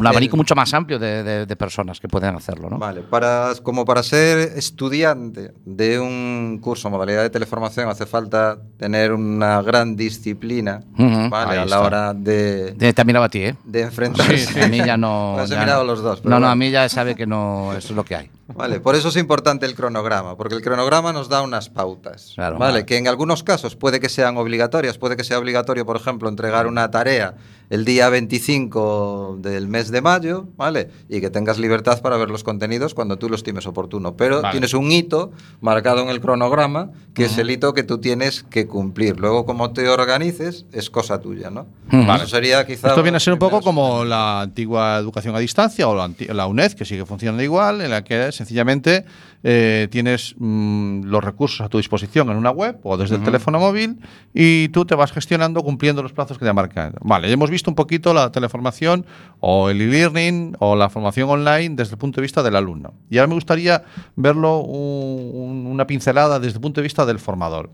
un abanico mucho más amplio de, de- de personas que pueden hacerlo, ¿no?
Vale, para, como para ser estudiante de un curso modalidad de teleformación hace falta tener una gran disciplina
Ujú.
¿vale?
Ahí
a la hora de,
De- te ha mirado a ti, ¿eh?
de enfrentarse.
A mí ya no. (laughs)
He
ya
mirado
no.
los dos. pero
No, no,
bueno.
a mí ya sabe que no, eso es lo que hay.
Vale, por eso es importante el cronograma, porque el cronograma nos da unas pautas.
Claro.
vale,
Vale.
que en algunos casos puede que sean obligatorias, puede que sea obligatorio, por ejemplo, entregar una tarea el día 25 del mes de mayo, ¿vale? Y que tengas libertad para ver los contenidos cuando tú lo estimes oportuno. Pero
Vale.
tienes un hito marcado en el cronograma, que es el hito que tú tienes que cumplir. Luego, como te organices, es cosa tuya, ¿no?
Ujú.
Eso sería quizá...
Esto viene a ser un poco como la antigua educación a distancia o la, la UNED, que sigue funcionando igual, en la que sencillamente eh, tienes mm, los recursos a tu disposición en una web o desde el teléfono móvil y tú te vas gestionando cumpliendo los plazos que te marcan. Vale, ya hemos visto un poquito la teleformación o el e-learning o la formación online desde el punto de vista del alumno. Y ahora me gustaría verlo un- un- una pincelada desde el punto de vista del formador.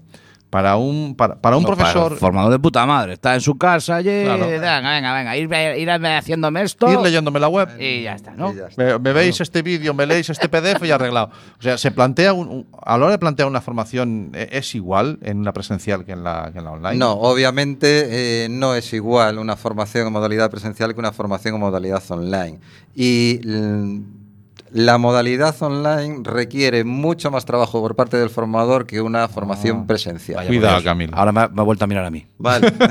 Para un, para, para un
No, para
profesor...
el formador de puta madre. Está en su casa allí.
Claro.
Venga, venga, venga. Ir, irme haciéndome esto.
Ir leyéndome la web.
Y ya está, ¿no?
Ya está.
Me, me veis este vídeo, me leéis este PDF y arreglado. O sea, se plantea un- un- a la hora de plantear una formación ¿e- es igual en una presencial que en la, que en la online.
No, obviamente eh, no es igual una formación en modalidad presencial que una formación en modalidad online. Y la modalidad online requiere mucho más trabajo por parte del formador que una formación presencial.
Vaya,
Cuidado. Camilo.
Ahora me, ha- me ha vuelto a mirar a mí.
Vale. (laughs)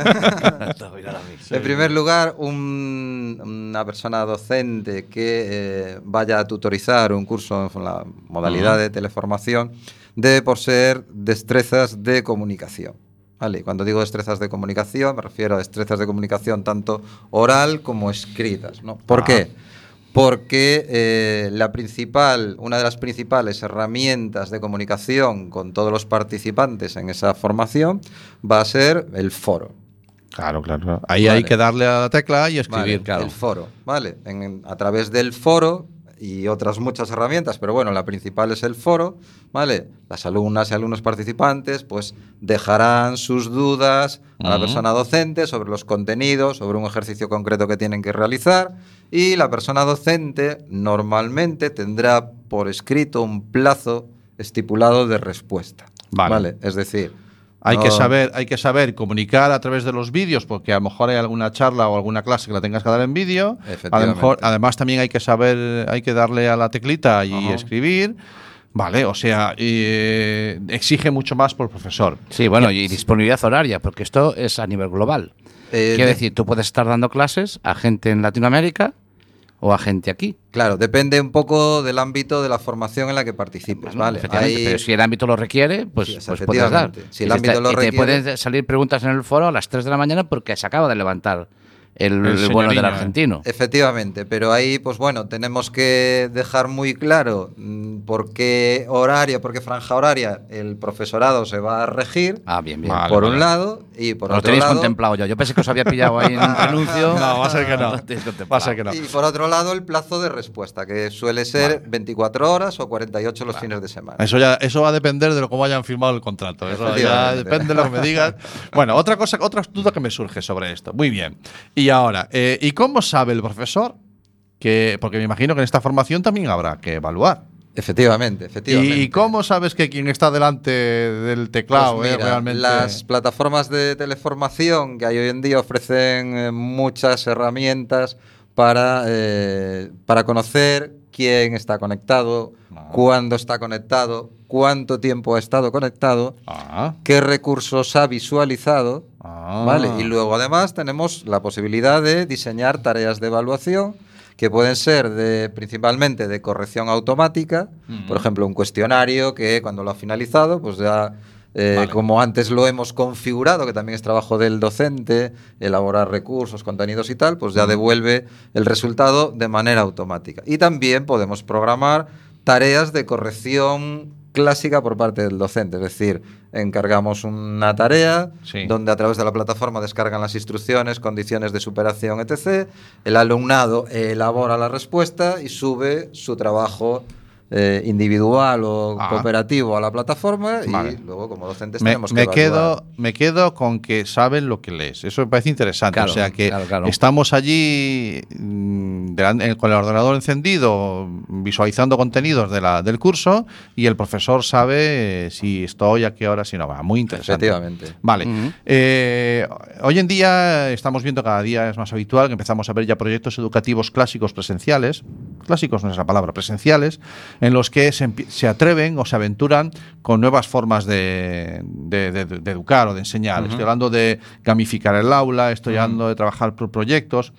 En primer lugar, un- una persona docente que eh, vaya a tutorizar un curso en la modalidad de teleformación debe por ser destrezas de comunicación. Vale, cuando digo destrezas de comunicación, me refiero a destrezas de comunicación tanto oral como escritas. ¿no? ¿Por
Ah.
qué? Porque eh, la principal, una de las principales herramientas de comunicación con todos los participantes en esa formación va a ser el foro.
Claro, claro. claro. Ahí
Vale.
hay que darle a la tecla y escribir.
Vale, El foro, ¿vale? En- a través del foro y otras muchas herramientas, pero bueno, la principal es el foro, ¿vale? Las alumnas y alumnos participantes pues dejarán sus dudas a la persona docente sobre los contenidos, sobre un ejercicio concreto que tienen que realizar y la persona docente normalmente tendrá por escrito un plazo estipulado de respuesta.
Vale.
Es decir,
Hay, que saber, hay que saber comunicar a través de los vídeos, porque a lo mejor hay alguna charla o alguna clase que la tengas que dar en vídeo. A lo
Efectivamente.
mejor, además, también hay que saber, hay que darle a la teclita y escribir. Vale, o sea, y, eh, exige mucho más por profesor.
Sí, bueno, y disponibilidad horaria, porque esto es a nivel global.
Eh,
Quiero
de-
decir, tú puedes estar dando clases a gente en Latinoamérica o a gente aquí.
Claro, depende un poco del ámbito de la formación en la que participes, ¿vale? Hay-
pero si el ámbito lo requiere, pues,
Sí,
pues puedes dar.
Si el
Y te
ámbito lo
te
requiere-
pueden salir preguntas en el foro a las 3 de la mañana porque se acaba de levantar el,
El
el vuelo del argentino.
Efectivamente, pero ahí, pues bueno, tenemos que dejar muy claro mm, por qué horario, por qué franja horaria el profesorado se va a regir,
Ah, bien, bien.
Vale,
por
vale.
un lado, y por
lo
otro
tenéis
lado...
contemplado yo. Yo pensé que os había pillado ahí en (laughs) un anuncio.
No, va a ser que no. (laughs) Va a ser que no.
Y por otro lado, el plazo de respuesta, que suele ser 24 horas o 48 los fines de semana.
Eso ya, eso va a depender de cómo hayan firmado el contrato. Eso ya depende de lo que me digas. (laughs) Bueno, otra cosa, otra duda que me surge sobre esto. Muy bien. Y ahora, eh, ¿y cómo sabe el profesor que, porque me imagino que en esta formación también habrá que evaluar.
Efectivamente, efectivamente.
¿Y cómo sabes que quien está delante del teclado
Pues
realmente...?
Las plataformas de teleformación que hay hoy en día ofrecen eh, muchas herramientas para, eh, para conocer quién está conectado,
Ah.
cuándo está conectado, cuánto tiempo ha estado conectado,
Ah,
qué recursos ha visualizado.
ah.
¿Vale? Y luego además tenemos la posibilidad de diseñar tareas de evaluación que pueden ser de, principalmente de corrección automática, por ejemplo, un cuestionario que cuando lo ha finalizado, pues ya, eh,
Vale.
como antes lo hemos configurado, que también es trabajo del docente, elaborar recursos, contenidos y tal, pues ya devuelve el resultado de manera automática. Y también podemos programar tareas de corrección clásica por parte del docente, es decir, encargamos una tarea
Sí.
donde a través de la plataforma descargan las instrucciones, condiciones de superación, etc. El alumnado elabora la respuesta y sube su trabajo eh, individual o
Ah.
cooperativo a la plataforma
Vale.
y luego como docentes
Me,
tenemos que
me
evaluar.
quedo, me quedo con que saben lo que lees. Eso me parece interesante.
Claro,
o sea que
claro, claro.
estamos allí mm, con el ordenador encendido, visualizando contenidos de la, del curso y el profesor sabe eh, si estoy, a qué hora, si no va. Muy interesante.
Efectivamente.
Vale. Eh, hoy en día estamos viendo cada día es más habitual que empezamos a ver ya proyectos educativos clásicos presenciales, clásicos no es la palabra, presenciales, en los que se, se atreven o se aventuran con nuevas formas de, de- de- de educar o de enseñar. Estoy hablando de gamificar el aula, estoy hablando de trabajar por proyectos.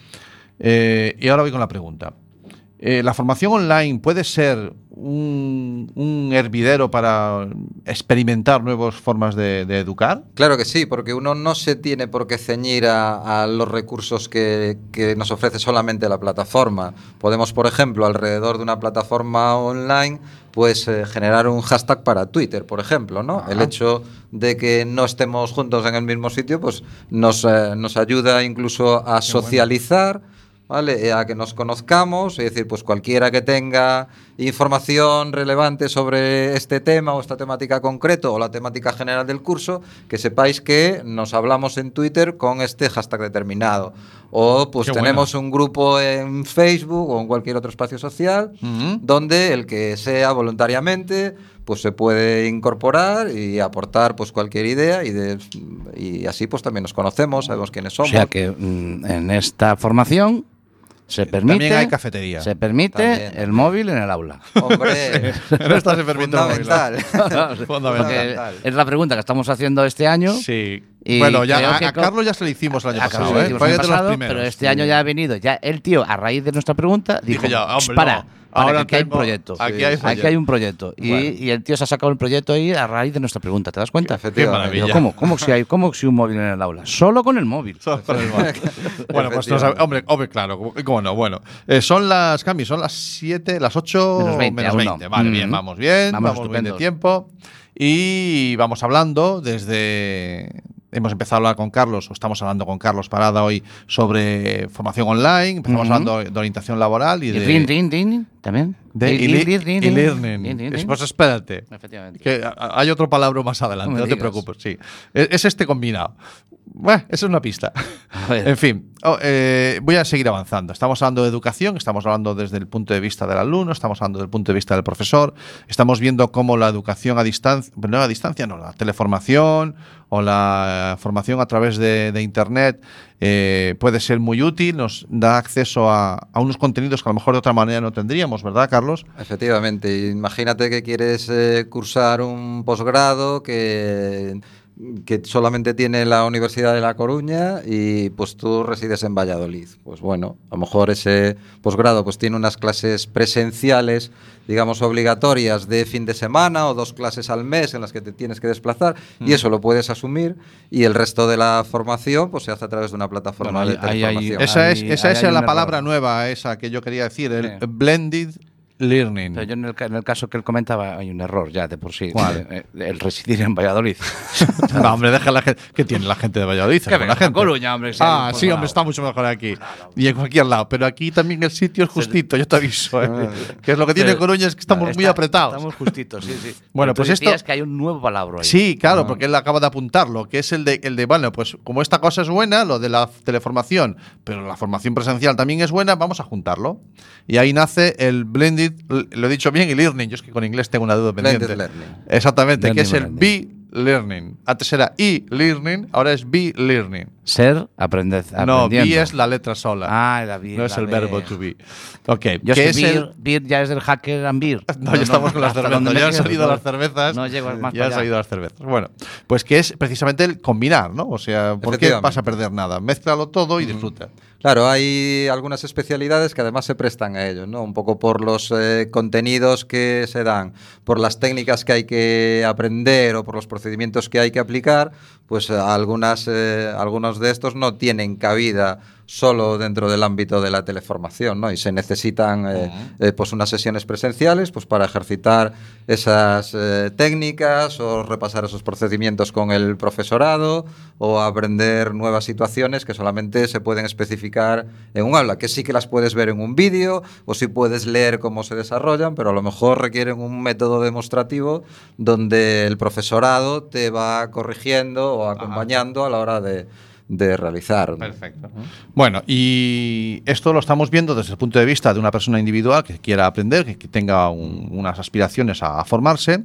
Eh, y ahora voy con la pregunta. Eh, ¿La formación online puede ser un, un hervidero para experimentar nuevas formas de, de educar?
Claro que sí, porque uno no se tiene por qué ceñir a, a los recursos que, que nos ofrece solamente la plataforma. Podemos, por ejemplo, alrededor de una plataforma online, pues eh, generar un hashtag para Twitter, por ejemplo, ¿no? El hecho de que no estemos juntos en el mismo sitio, pues nos, eh, nos ayuda incluso a socializar. ¿Vale? Eh, A que nos conozcamos, es decir, pues cualquiera que tenga información relevante sobre este tema o esta temática concreto o la temática general del curso, que sepáis que nos hablamos en Twitter con este hashtag determinado. O pues
Qué bueno.
tenemos un grupo en Facebook o en cualquier otro espacio social
Ujú.
donde el que sea voluntariamente pues se puede incorporar y aportar pues cualquier idea y, de- y así pues también nos conocemos, sabemos quiénes
O
somos.
sea que mm, en esta formación se permite.
También hay cafetería.
Se permite
También.
el móvil en el aula.
Hombre, (laughs)
En esta se permite el móvil,
fundamental. (laughs)
Es la pregunta que estamos haciendo este año.
Sí.
Y
bueno, ya a, Carlos ya se lo hicimos el año
A Carlos
pasado, ¿eh?
el pasado, pero este año ya ha venido. Ya el tío, a raíz de nuestra pregunta, dijo:
Dije ya,
"Ch,
hombre,
para,
no,
para,
ahora
que aquí hay un proyecto.
aquí hay
Aquí
proyecto".
hay un proyecto. Y,
Bueno.
y el tío se ha sacado el proyecto ahí a raíz de nuestra pregunta. ¿Te das cuenta?
Efectivamente.
maravilla.
¿Cómo? ¿Cómo si hay cómo si un móvil en el aula? Solo con el móvil.
Solo con el móvil. (laughs) bueno, pues no sabe- hombre, hombre, claro, ¿cómo- ¿cómo no? Bueno, eh, son las, Cami, son las 7, las 8
Menos 20, aún no.
Vale,
Mm.
bien, vamos bien,
Vamos
vamos, bien de tiempo. Y vamos hablando desde. Hemos empezado a hablar con Carlos, o estamos hablando con Carlos Parada hoy sobre formación online, empezamos hablando de orientación laboral y
Y
de.
rin, rin, rin, también.
de e- e- e-learning.
rin.
Pues espérate.
Efectivamente.
Que hay otro palabra más adelante,
No
te preocupes, sí. Es, es este combinado. Bueno, esa es una pista.
A ver.
En fin, oh, eh, voy a seguir avanzando. Estamos hablando de educación, estamos hablando desde el punto de vista del alumno, estamos hablando desde el punto de vista del profesor, estamos viendo cómo la educación a distancia, no a distancia, no, la teleformación o la formación a través de, de Internet eh, puede ser muy útil, nos da acceso a, a unos contenidos que a lo mejor de otra manera no tendríamos, ¿verdad, Carlos?
Efectivamente, imagínate que quieres eh, cursar un posgrado que, que solamente tiene la Universidad de La Coruña y pues tú resides en Valladolid. Pues bueno, a lo mejor ese posgrado pues tiene unas clases presenciales, digamos, obligatorias de fin de semana o dos clases al mes en las que te tienes que desplazar y eso lo puedes asumir y el resto de la formación pues se hace a través de una plataforma
Bueno,
de
ahí-.
Esa es, esa es
hay
la palabra
error.
nueva, esa que yo quería decir, el
Sí.
blended learning.
Pero yo en el, en el caso que él comentaba hay un error ya de por sí.
¿Cuál?
Eh, eh, El residir en Valladolid. (laughs)
No, hombre, deja la gente. ¿Qué tiene la gente de Valladolid?
Que
Con
venga
la
a
gente.
Coruña, hombre, sea
Ah, sí, hombre, está mucho mejor aquí. Y en cualquier lado. Pero aquí también el sitio es justito, yo te aviso. ¿eh? que es lo que tiene
Pero-
Coruña es que estamos muy
Está-
apretados.
Estamos justitos, sí, sí. (laughs)
Bueno, pues esto-
decías que hay un nuevo palabra ahí.
Sí, claro,
Ah.
porque él acaba de apuntarlo, que es el de, el de, bueno, pues como esta cosa es buena, lo de la teleformación, pero la formación presencial también es buena, vamos a juntarlo. Y ahí nace el Blended lo he dicho bien, y learning. Yo es que con inglés tengo una duda pendiente.
Blended learning.
Exactamente, que es el
learning.
be-learning. Antes era e-learning, ahora es be-learning.
Ser, aprendez,
No, be es la letra sola.
Ah, la be,
no es el
be.
verbo to be. Ok,
Yo
¿qué
es que
el-
beer, beer ya es del hacker and beer. (laughs)
No, ya estamos con las cervezas. Ya han salido las cervezas.
No llego más
Ya han salido las cervezas. Bueno, pues que es precisamente el combinar, ¿no? O sea, ¿por qué vas a perder nada? Mézclalo todo y disfruta.
Claro, hay algunas especialidades que además se prestan a ello, ¿no? Un poco por los eh, contenidos que se dan, por las técnicas que hay que aprender o por los procedimientos que hay que aplicar, pues eh, algunas, eh, algunos de estos no tienen cabida solo dentro del ámbito de la teleformación, ¿no? Y se necesitan eh, eh, pues unas sesiones presenciales pues para ejercitar esas eh, técnicas o repasar esos procedimientos con el profesorado o aprender nuevas situaciones que solamente se pueden especificar en un aula, que sí que las puedes ver en un vídeo o sí puedes leer cómo se desarrollan, pero a lo mejor requieren un método demostrativo donde el profesorado te va corrigiendo o acompañando a la hora de, de realizar.
Perfecto. Bueno, y esto lo estamos viendo desde el punto de vista de una persona individual que quiera aprender, que, tenga un- unas aspiraciones a, a formarse,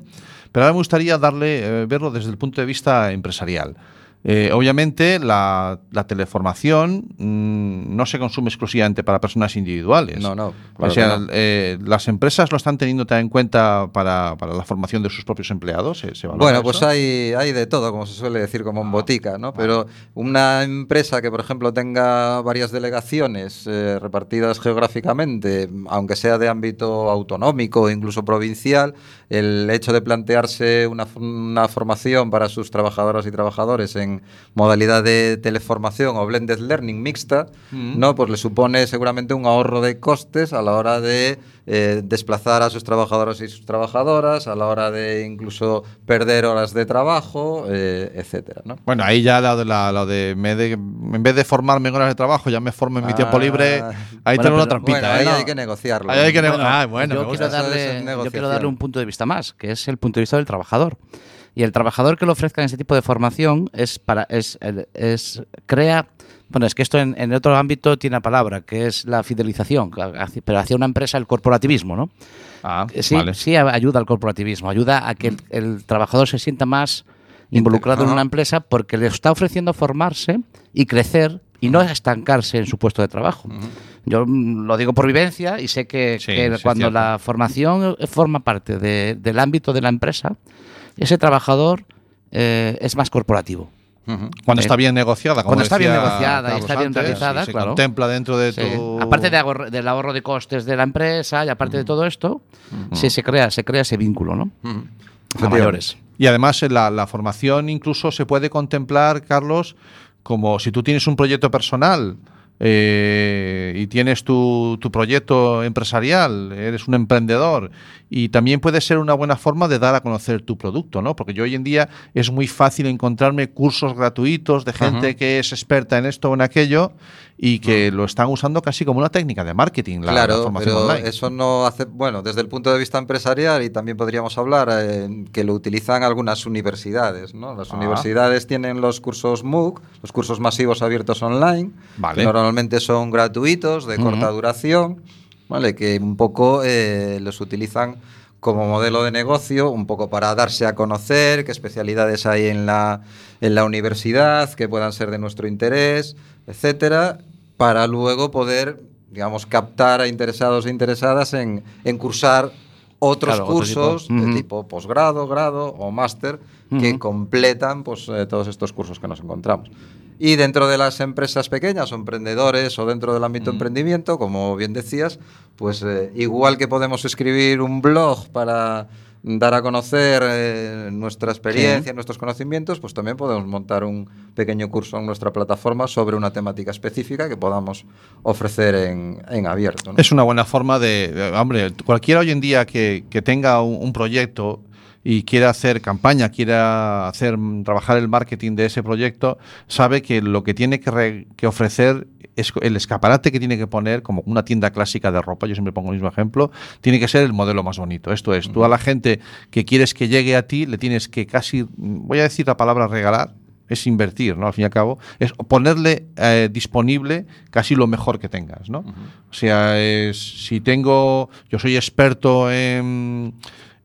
pero ahora me gustaría darle, eh, verlo desde el punto de vista empresarial. Eh, obviamente, la, la teleformación mm, no se consume exclusivamente para personas individuales.
No, no,
o sea,
no.
eh, las empresas lo están teniendo también en cuenta para, para la formación de sus propios empleados. ¿Se-
Bueno, pues hay, hay de todo, como se suele decir, como en botica, ¿no? Pero una empresa que, por ejemplo, tenga varias delegaciones eh, repartidas geográficamente, aunque sea de ámbito autonómico o incluso provincial, el hecho de plantearse una, una formación para sus trabajadoras y trabajadores en modalidad de teleformación o blended learning mixta, ¿no? Pues le supone seguramente un ahorro de costes a la hora de eh, desplazar a sus trabajadores y sus trabajadoras, a la hora de incluso perder horas de trabajo, eh, etcétera, ¿no?
Bueno, ahí ya lo de, la, lo de, me de- en vez de formarme en horas de trabajo, ya me formo en mi tiempo
Ah,
libre. Ahí
bueno,
tengo una trampita.
Bueno,
¿eh?
ahí
No.
hay que negociarlo.
Ahí hay que nego- ah, bueno,
yo, quiero yo darle un punto de vista más, que es el punto de vista del trabajador. Y el trabajador que le ofrezca ese tipo de formación es para es, es crea bueno, es que esto en, en otro ámbito tiene palabra, que es la fidelización, pero hacia una empresa el corporativismo, ¿no?
Ah,
Eh, Sí,
vale.
sí ayuda al corporativismo, ayuda a que el, el trabajador se sienta más involucrado en una empresa porque le está ofreciendo formarse y crecer y no estancarse en su puesto de trabajo. Yo mm, lo digo por vivencia y sé que,
Sí,
que
sí, es
cuando la formación forma parte de- del ámbito de la empresa, ese trabajador eh, es más corporativo.
Ujú.
Cuando
Eh,
está bien negociada. como
cuando está bien negociada y está bien
antes,
realizada,
y se
claro.
contempla dentro de
Sí.
tu.
Aparte de ahorro- del ahorro de costes de la empresa y aparte de todo esto, sí se crea, se crea ese vínculo, ¿no? A mayores.
Y además en la, la formación incluso se puede contemplar, Carlos, como si tú tienes un proyecto personal eh, y tienes tu, tu proyecto empresarial, eres un emprendedor y también puede ser una buena forma de dar a conocer tu producto, ¿no? Porque yo hoy en día es muy fácil encontrarme cursos gratuitos de gente que es experta en esto o en aquello y que lo están usando casi como una técnica de marketing, la, la
claro,
formación
pero
online.
eso no hace, bueno, desde el punto de vista empresarial y también podríamos hablar eh, que lo utilizan algunas universidades, ¿no? Las
Ah.
universidades tienen los cursos MOOC, los cursos masivos abiertos online,
Vale.
que normalmente son gratuitos, de corta duración, ¿vale? Que un poco eh, los utilizan como modelo de negocio, un poco para darse a conocer, qué especialidades hay en la, en la universidad, que puedan ser de nuestro interés, etcétera, para luego poder, digamos, captar a interesados e interesadas en, en cursar otros
Claro, otro
cursos
tipo.
de tipo posgrado, grado o máster que completan pues, eh, todos estos cursos que nos encontramos. Y dentro de las empresas pequeñas o emprendedores o dentro del ámbito emprendimiento, como bien decías, pues eh, igual que podemos escribir un blog para dar a conocer eh, nuestra experiencia, nuestros conocimientos, pues también podemos montar un pequeño curso en nuestra plataforma sobre una temática específica que podamos ofrecer en, en abierto. ¿no?
Es una buena forma de, hombre, cualquiera hoy en día que, que tenga un, un proyecto y quiera hacer campaña, quiera hacer trabajar el marketing de ese proyecto, sabe que lo que tiene que, re- que ofrecer es el escaparate que tiene que poner, como una tienda clásica de ropa, yo siempre pongo el mismo ejemplo, tiene que ser el modelo más bonito. Esto es, tú a la gente que quieres que llegue a ti, le tienes que casi, voy a decir la palabra regalar, es invertir, ¿no? Al fin y al cabo, es ponerle eh, disponible casi lo mejor que tengas, ¿no? O sea, es- si tengo, yo soy experto en,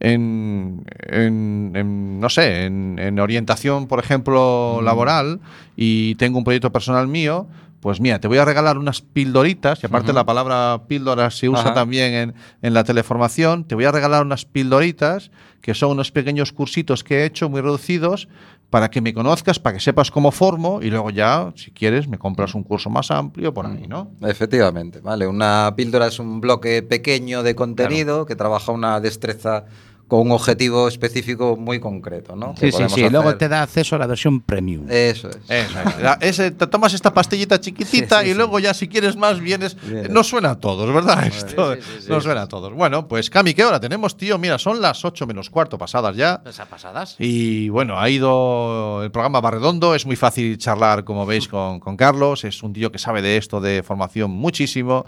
en, en- en, no sé, en, en orientación, por ejemplo, laboral, y tengo un proyecto personal mío, pues mira, te voy a regalar unas pildoritas, y aparte la palabra píldora se usa
Ajá.
también en, en la teleformación, te voy a regalar unas pildoritas, que son unos pequeños cursitos que he hecho muy reducidos, para que me conozcas, para que sepas cómo formo, y luego ya, si quieres, me compras un curso más amplio por ahí, ¿no?
Efectivamente, vale. Una píldora es un bloque pequeño de contenido que trabaja una destreza con un objetivo específico muy concreto, ¿no?
Sí, sí, sí. Luego te da acceso a la versión premium.
Eso es.
Eso es. (laughs) La- ese- te tomas esta pastillita chiquitita
Sí, sí,
y
sí.
luego ya si quieres más vienes. No suena a todos, ¿verdad? Esto
sí, sí, sí.
no suena a todos. Bueno, pues Cami, ¿qué hora tenemos, tío? Mira, son las 8 menos cuarto pasadas ya.
¿Esas pasadas?
Y bueno, ha ido el programa va redondo, es muy fácil charlar, como veis, con, con Carlos, es un tío que sabe de esto, de formación muchísimo,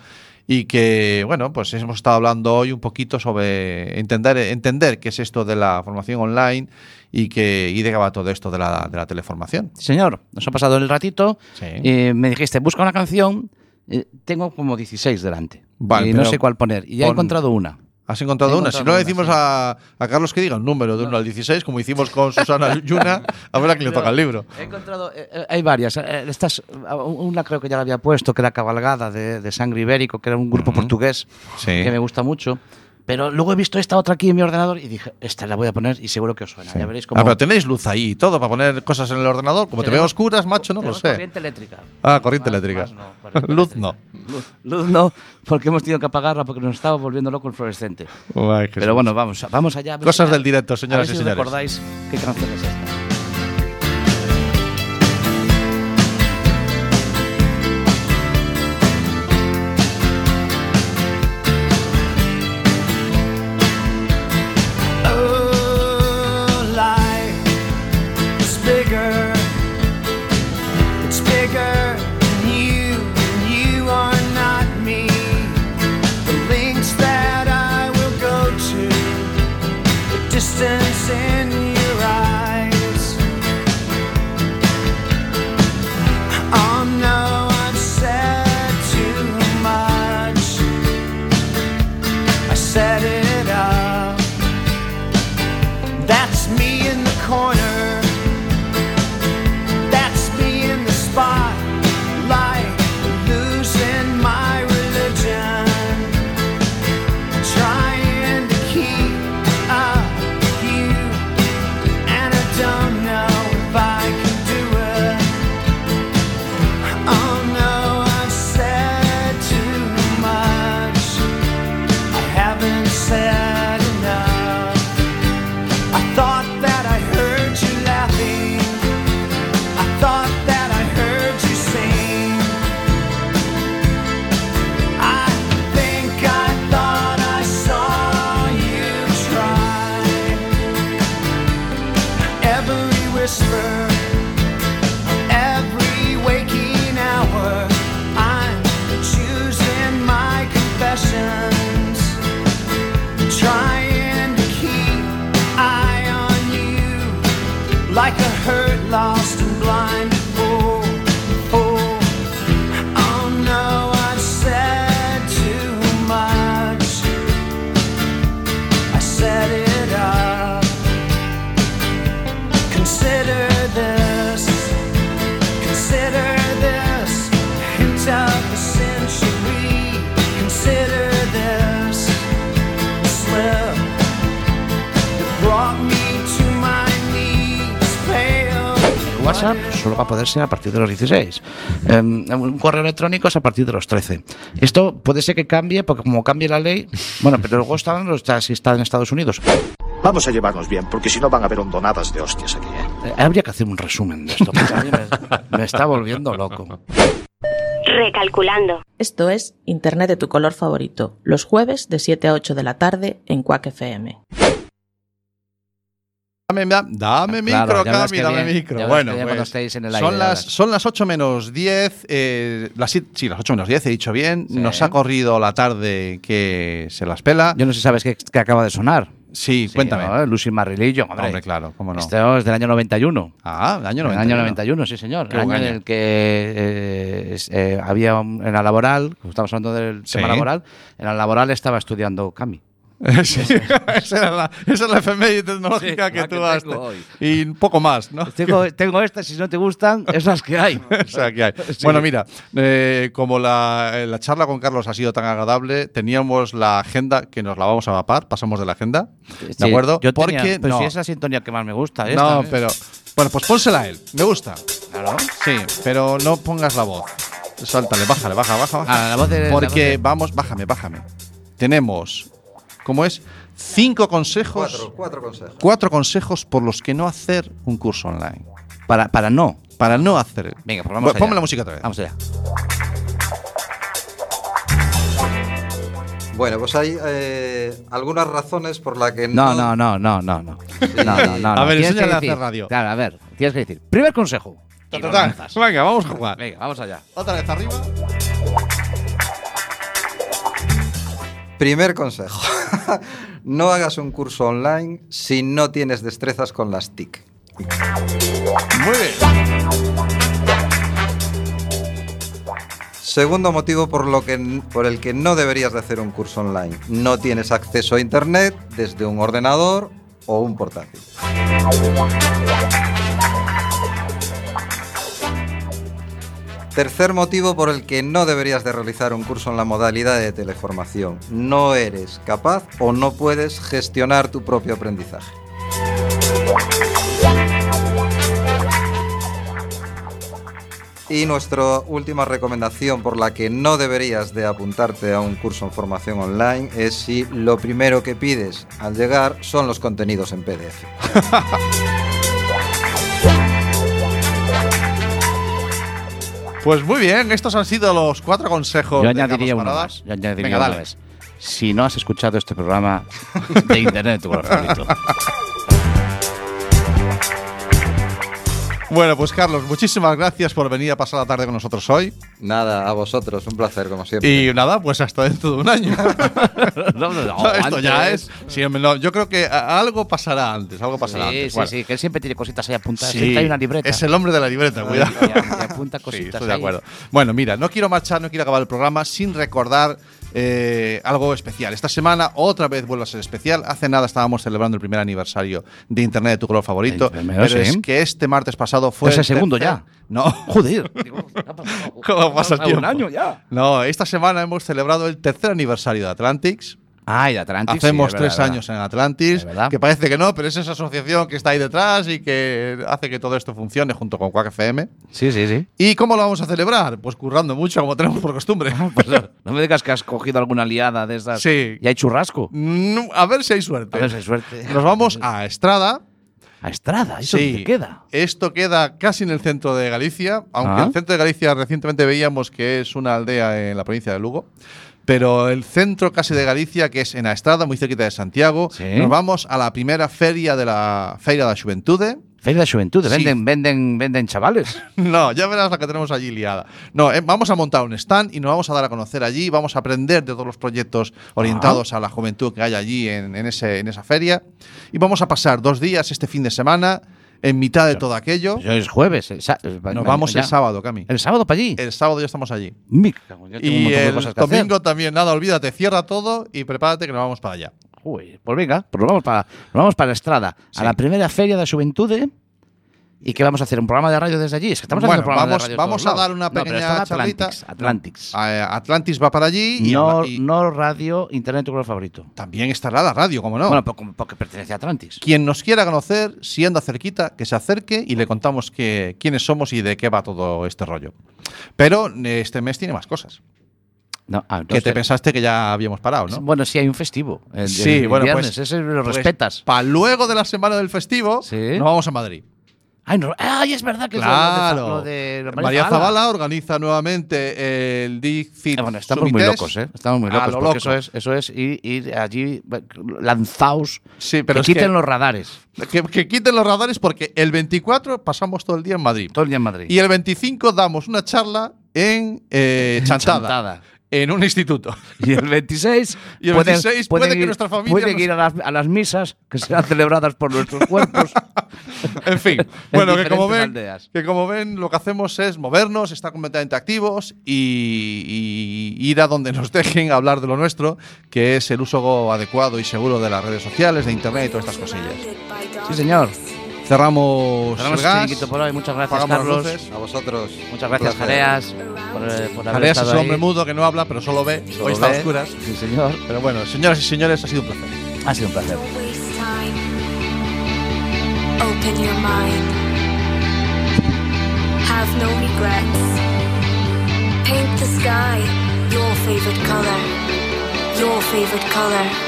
y que, bueno, pues hemos estado hablando hoy un poquito sobre entender, entender qué es esto de la formación online y, que, y de qué va todo esto de la, de la teleformación.
Señor, nos ha pasado el ratito.
Sí.
eh, me dijiste, busca una canción. eh, tengo como 16 delante.
Vale,
y no sé cuál poner. Y ya he encontrado una.
¿Has encontrado una? Si no le decimos a, a Carlos que diga un número de 1 al 16, como hicimos con Susana Yuna, (laughs) a ver a quién le toca el libro.
He encontrado, eh, eh, hay varias. eh, estas, eh, una creo que ya la había puesto, que era Cabalgada de, de Sangre Ibérico, que era un grupo portugués
Sí.
que me gusta mucho. Pero luego he visto esta otra aquí en mi ordenador y dije, esta la voy a poner y seguro que os suena. Ya veréis cómo.
Ah, pero tenéis luz ahí y todo para poner cosas en el ordenador. Como te veo oscuras, macho, no lo sé.
corriente eléctrica.
Ah, corriente
Más-
eléctrica.
más no, corriente (laughs)
Luz
eléctrica.
no.
Luz, luz no, porque hemos tenido que apagarla porque nos estaba volviendo loco el fluorescente. Pero bueno, vamos, vamos allá. a ver
Cosas
si-
del directo,
a
señoras
ver
y
si os
señores.
recordáis qué canción es esta. WhatsApp solo va a poder ser a partir de los 16. Eh, un correo electrónico es a partir de los 13. Esto puede ser que cambie, porque como cambie la ley, bueno, pero luego están los si está en Estados Unidos.
Vamos a llevarnos bien, porque si no van a haber hondonadas de hostias aquí. ¿eh?
Eh, habría que hacer un resumen de esto, porque a mí me, me está volviendo loco.
Recalculando.
Esto es Internet de tu color favorito, los jueves de 7 a 8 de la tarde en Quack FM.
Dame, da- dame
Claro,
micro, Cami, dame
bien,
micro. Bueno, pues,
en el aire,
son, las, son las 8 menos 10. eh, las, sí, las 8 menos 10, he dicho bien.
Sí.
Nos ha corrido la tarde que se las pela.
Yo no sé si sabes qué, qué acaba de sonar.
Sí, cuéntame.
¿no? Lucy Marrilillo, hombre.
Hombre, claro, cómo no.
Esto es del año 91.
Ah, el año
En
91.
el año 91, sí, señor.
Qué
el año en el que eh, es- eh, había un- en la laboral, estamos hablando del
Sí.
tema laboral, en la laboral estaba estudiando Cami. (laughs)
Sí, esa, era la, esa es la efeméride tecnológica
Sí,
que tú
que
has. Y un poco más, ¿no?
Tengo, tengo estas, si no te gustan, esas que hay. (laughs)
Que hay.
Sí.
Bueno, mira, eh, como la, la charla con Carlos ha sido tan agradable, teníamos la agenda que nos la vamos a mapar, pasamos de la agenda, ¿de acuerdo?
Yo
Porque
pero
no,
si es la sintonía que más me gusta.
no,
esta, ¿eh?
pero bueno, pues pónsela a él, me gusta.
Claro.
Sí, pero no pongas la voz. Sáltale, bájale, baja, baja, baja.
Ah, la voz de- la voz
Porque
de-
vamos, bájame, bájame. Tenemos, ¿cómo es? Cinco consejos.
Cuatro, cuatro consejos.
cuatro consejos por los que no hacer un curso online.
Para, para no.
Para no hacer.
Venga, pues vamos allá.
Ponme la música otra vez.
Vamos allá.
Bueno, pues hay eh, algunas razones por las que
No, no, no, no, no, no. No, no, no.
A ver,
Tienes que
enséñale a
decir-
hacer radio.
Claro, a ver, tienes que decir. Primer consejo. Lanzas.
Venga, vamos a jugar.
Venga, vamos allá.
Otra vez arriba.
Primer consejo. (laughs) no hagas un curso online si no tienes destrezas con las TIC.
Muy bien.
Segundo motivo por, lo que, por el que no deberías de hacer un curso online. No tienes acceso a Internet desde un ordenador o un portátil. Tercer motivo por el que no deberías de realizar un curso en la modalidad de teleformación. No eres capaz o no puedes gestionar tu propio aprendizaje. Y nuestra última recomendación por la que no deberías de apuntarte a un curso en formación online es si lo primero que pides al llegar son los contenidos en PDF. (laughs)
Pues muy bien, estos han sido los cuatro consejos.
Yo añadiría uno más. Yo añadiría
Venga,
uno
dale.
más. Si no has escuchado este programa de internet, tu favorito. (laughs)
Bueno, pues Carlos, muchísimas gracias por venir a pasar la tarde con nosotros hoy.
Nada, a vosotros, un placer como siempre.
Y nada, pues hasta dentro de un año. (laughs)
No, no, no, (laughs)
esto ya es. sí, yo creo que algo pasará antes, algo pasará
Sí,
antes.
sí,
Bueno,
sí, que él siempre tiene cositas ahí apuntadas.
sí,
Siempre hay una libreta.
Es el hombre de la libreta, cuidado.
Apunta (laughs)
Sí,
cositas
estoy de
ahí.
acuerdo. Bueno, mira, no quiero marchar, no quiero acabar el programa sin recordar eh, algo especial. Esta semana otra vez vuelve a ser especial. Hace nada estábamos celebrando el primer aniversario de Internet de tu color favorito.
Primero,
pero
sí.
es que este martes pasado fue.
Pues el segundo
tercer-
ya.
No. (laughs)
Joder. (laughs)
¿Cómo pasa el
Ha pasado
tiempo?
Un año ya.
No, esta semana hemos celebrado el tercer aniversario de Atlantics.
Ay, de Atlantis. sí,
Hacemos
es verdad,
tres años en Atlantis, que parece que no, pero es esa asociación que está ahí detrás y que hace que todo esto funcione junto con Quack FM.
Sí, sí, sí.
¿Y cómo lo vamos a celebrar? Pues currando mucho, como tenemos por costumbre.
Pues no me digas que has cogido alguna liada de esas.
Sí.
Y hay churrasco.
Mm, a ver si hay suerte.
A ver si hay suerte.
Nos vamos a Estrada.
A Estrada, ¿eso
Sí.
queda?
Esto queda casi en el centro de Galicia, aunque
Ah.
el centro de Galicia recientemente veíamos que es una aldea en la provincia de Lugo. Pero el centro casi de Galicia, que es en Estrada, muy cerquita de Santiago,
Sí.
nos vamos a la primera feria de la Feira da Xuventude.
Feria de Juventud,
Sí.
venden, venden, venden chavales. (laughs)
No, ya verás la que tenemos allí liada. No, eh, vamos a montar un stand y nos vamos a dar a conocer allí, vamos a aprender de todos los proyectos orientados a la juventud que hay allí en, en ese, en esa feria. Y vamos a pasar dos días este fin de semana en mitad de todo aquello.
Hoy es jueves. el sa- el-
Nos vamos
ya.
el sábado, Cami.
¿El sábado para allí?
El sábado ya estamos allí.
Mi cago, yo tengo un
Y
de
el
cosas que
domingo
hacer.
también, nada, olvídate, cierra todo y prepárate que nos vamos para allá.
Uy, pues venga, pues nos vamos para, nos vamos para Estrada,
Sí.
a la primera feria de Juventud. ¿Y qué vamos a hacer? ¿Un programa de radio desde allí? Es que estamos
bueno,
haciendo
vamos,
de radio
vamos a dar una
No,
pequeña
en
charlita.
Atlantics. Atlantics.
A- Atlantis va para allí y,
no,
y
no radio, internet, tu color favorito.
también estará la radio, como no.
Bueno, porque pertenece a Atlantis.
Quien nos quiera conocer, si anda cerquita, que se acerque y le contamos que, quiénes somos y de qué va todo este rollo. Pero eh, este mes tiene más cosas.
No, ah,
que te pensaste que ya habíamos parado, ¿no?
Bueno, sí hay un festivo. El,
Sí,
el
bueno,
viernes,
pues-
ese lo
Pues,
respetas.
Para luego de la semana del festivo,
Sí.
nos vamos a Madrid.
Ay, no, ay, es verdad que
Claro.
es lo de, lo de
María Zavala organiza nuevamente el DICFIT
Eh, bueno, estamos muy locos, ¿eh? Estamos muy locos,
lo
porque
loco.
eso es, eso es ir, ir allí lanzaos,
Sí, pero
que quiten
que-
los radares.
Que, que quiten los radares porque el 24 pasamos todo el día en Madrid.
Todo el día en Madrid.
Y el 25 damos una charla en eh, (laughs) Chantada.
Chantada.
En un instituto. (laughs)
Y el 26, (laughs)
Y el 26 puede que nuestra familia
pueden
nos-
ir a las, a las misas que serán celebradas por nuestros (laughs) cuerpos.
En fin, bueno, que como, ven, que como ven, lo que hacemos es movernos, estar completamente activos y, y ir a donde nos dejen hablar de lo nuestro, que es el uso adecuado y seguro de las redes sociales, de internet y todas estas cosillas.
Sí, señor.
Cerramos,
Cerramos
el
el
gas,
chiringuito por hoy. Muchas gracias, Carlos.
luces.
A vosotros.
Muchas gracias. Jareas, por, eh, por haber
Jareas es
estado
un hombre
ahí.
mudo que no habla, pero solo ve.
Solo
Hoy está a oscuras.
Sí, señor.
Pero bueno, señoras y señores, ha sido un placer.
Ha sido un placer.
Open your mind. Have no regrets. Paint the sky your favorite color. Your favorite color.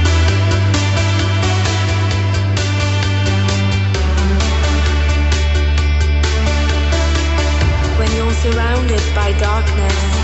surrounded by darkness,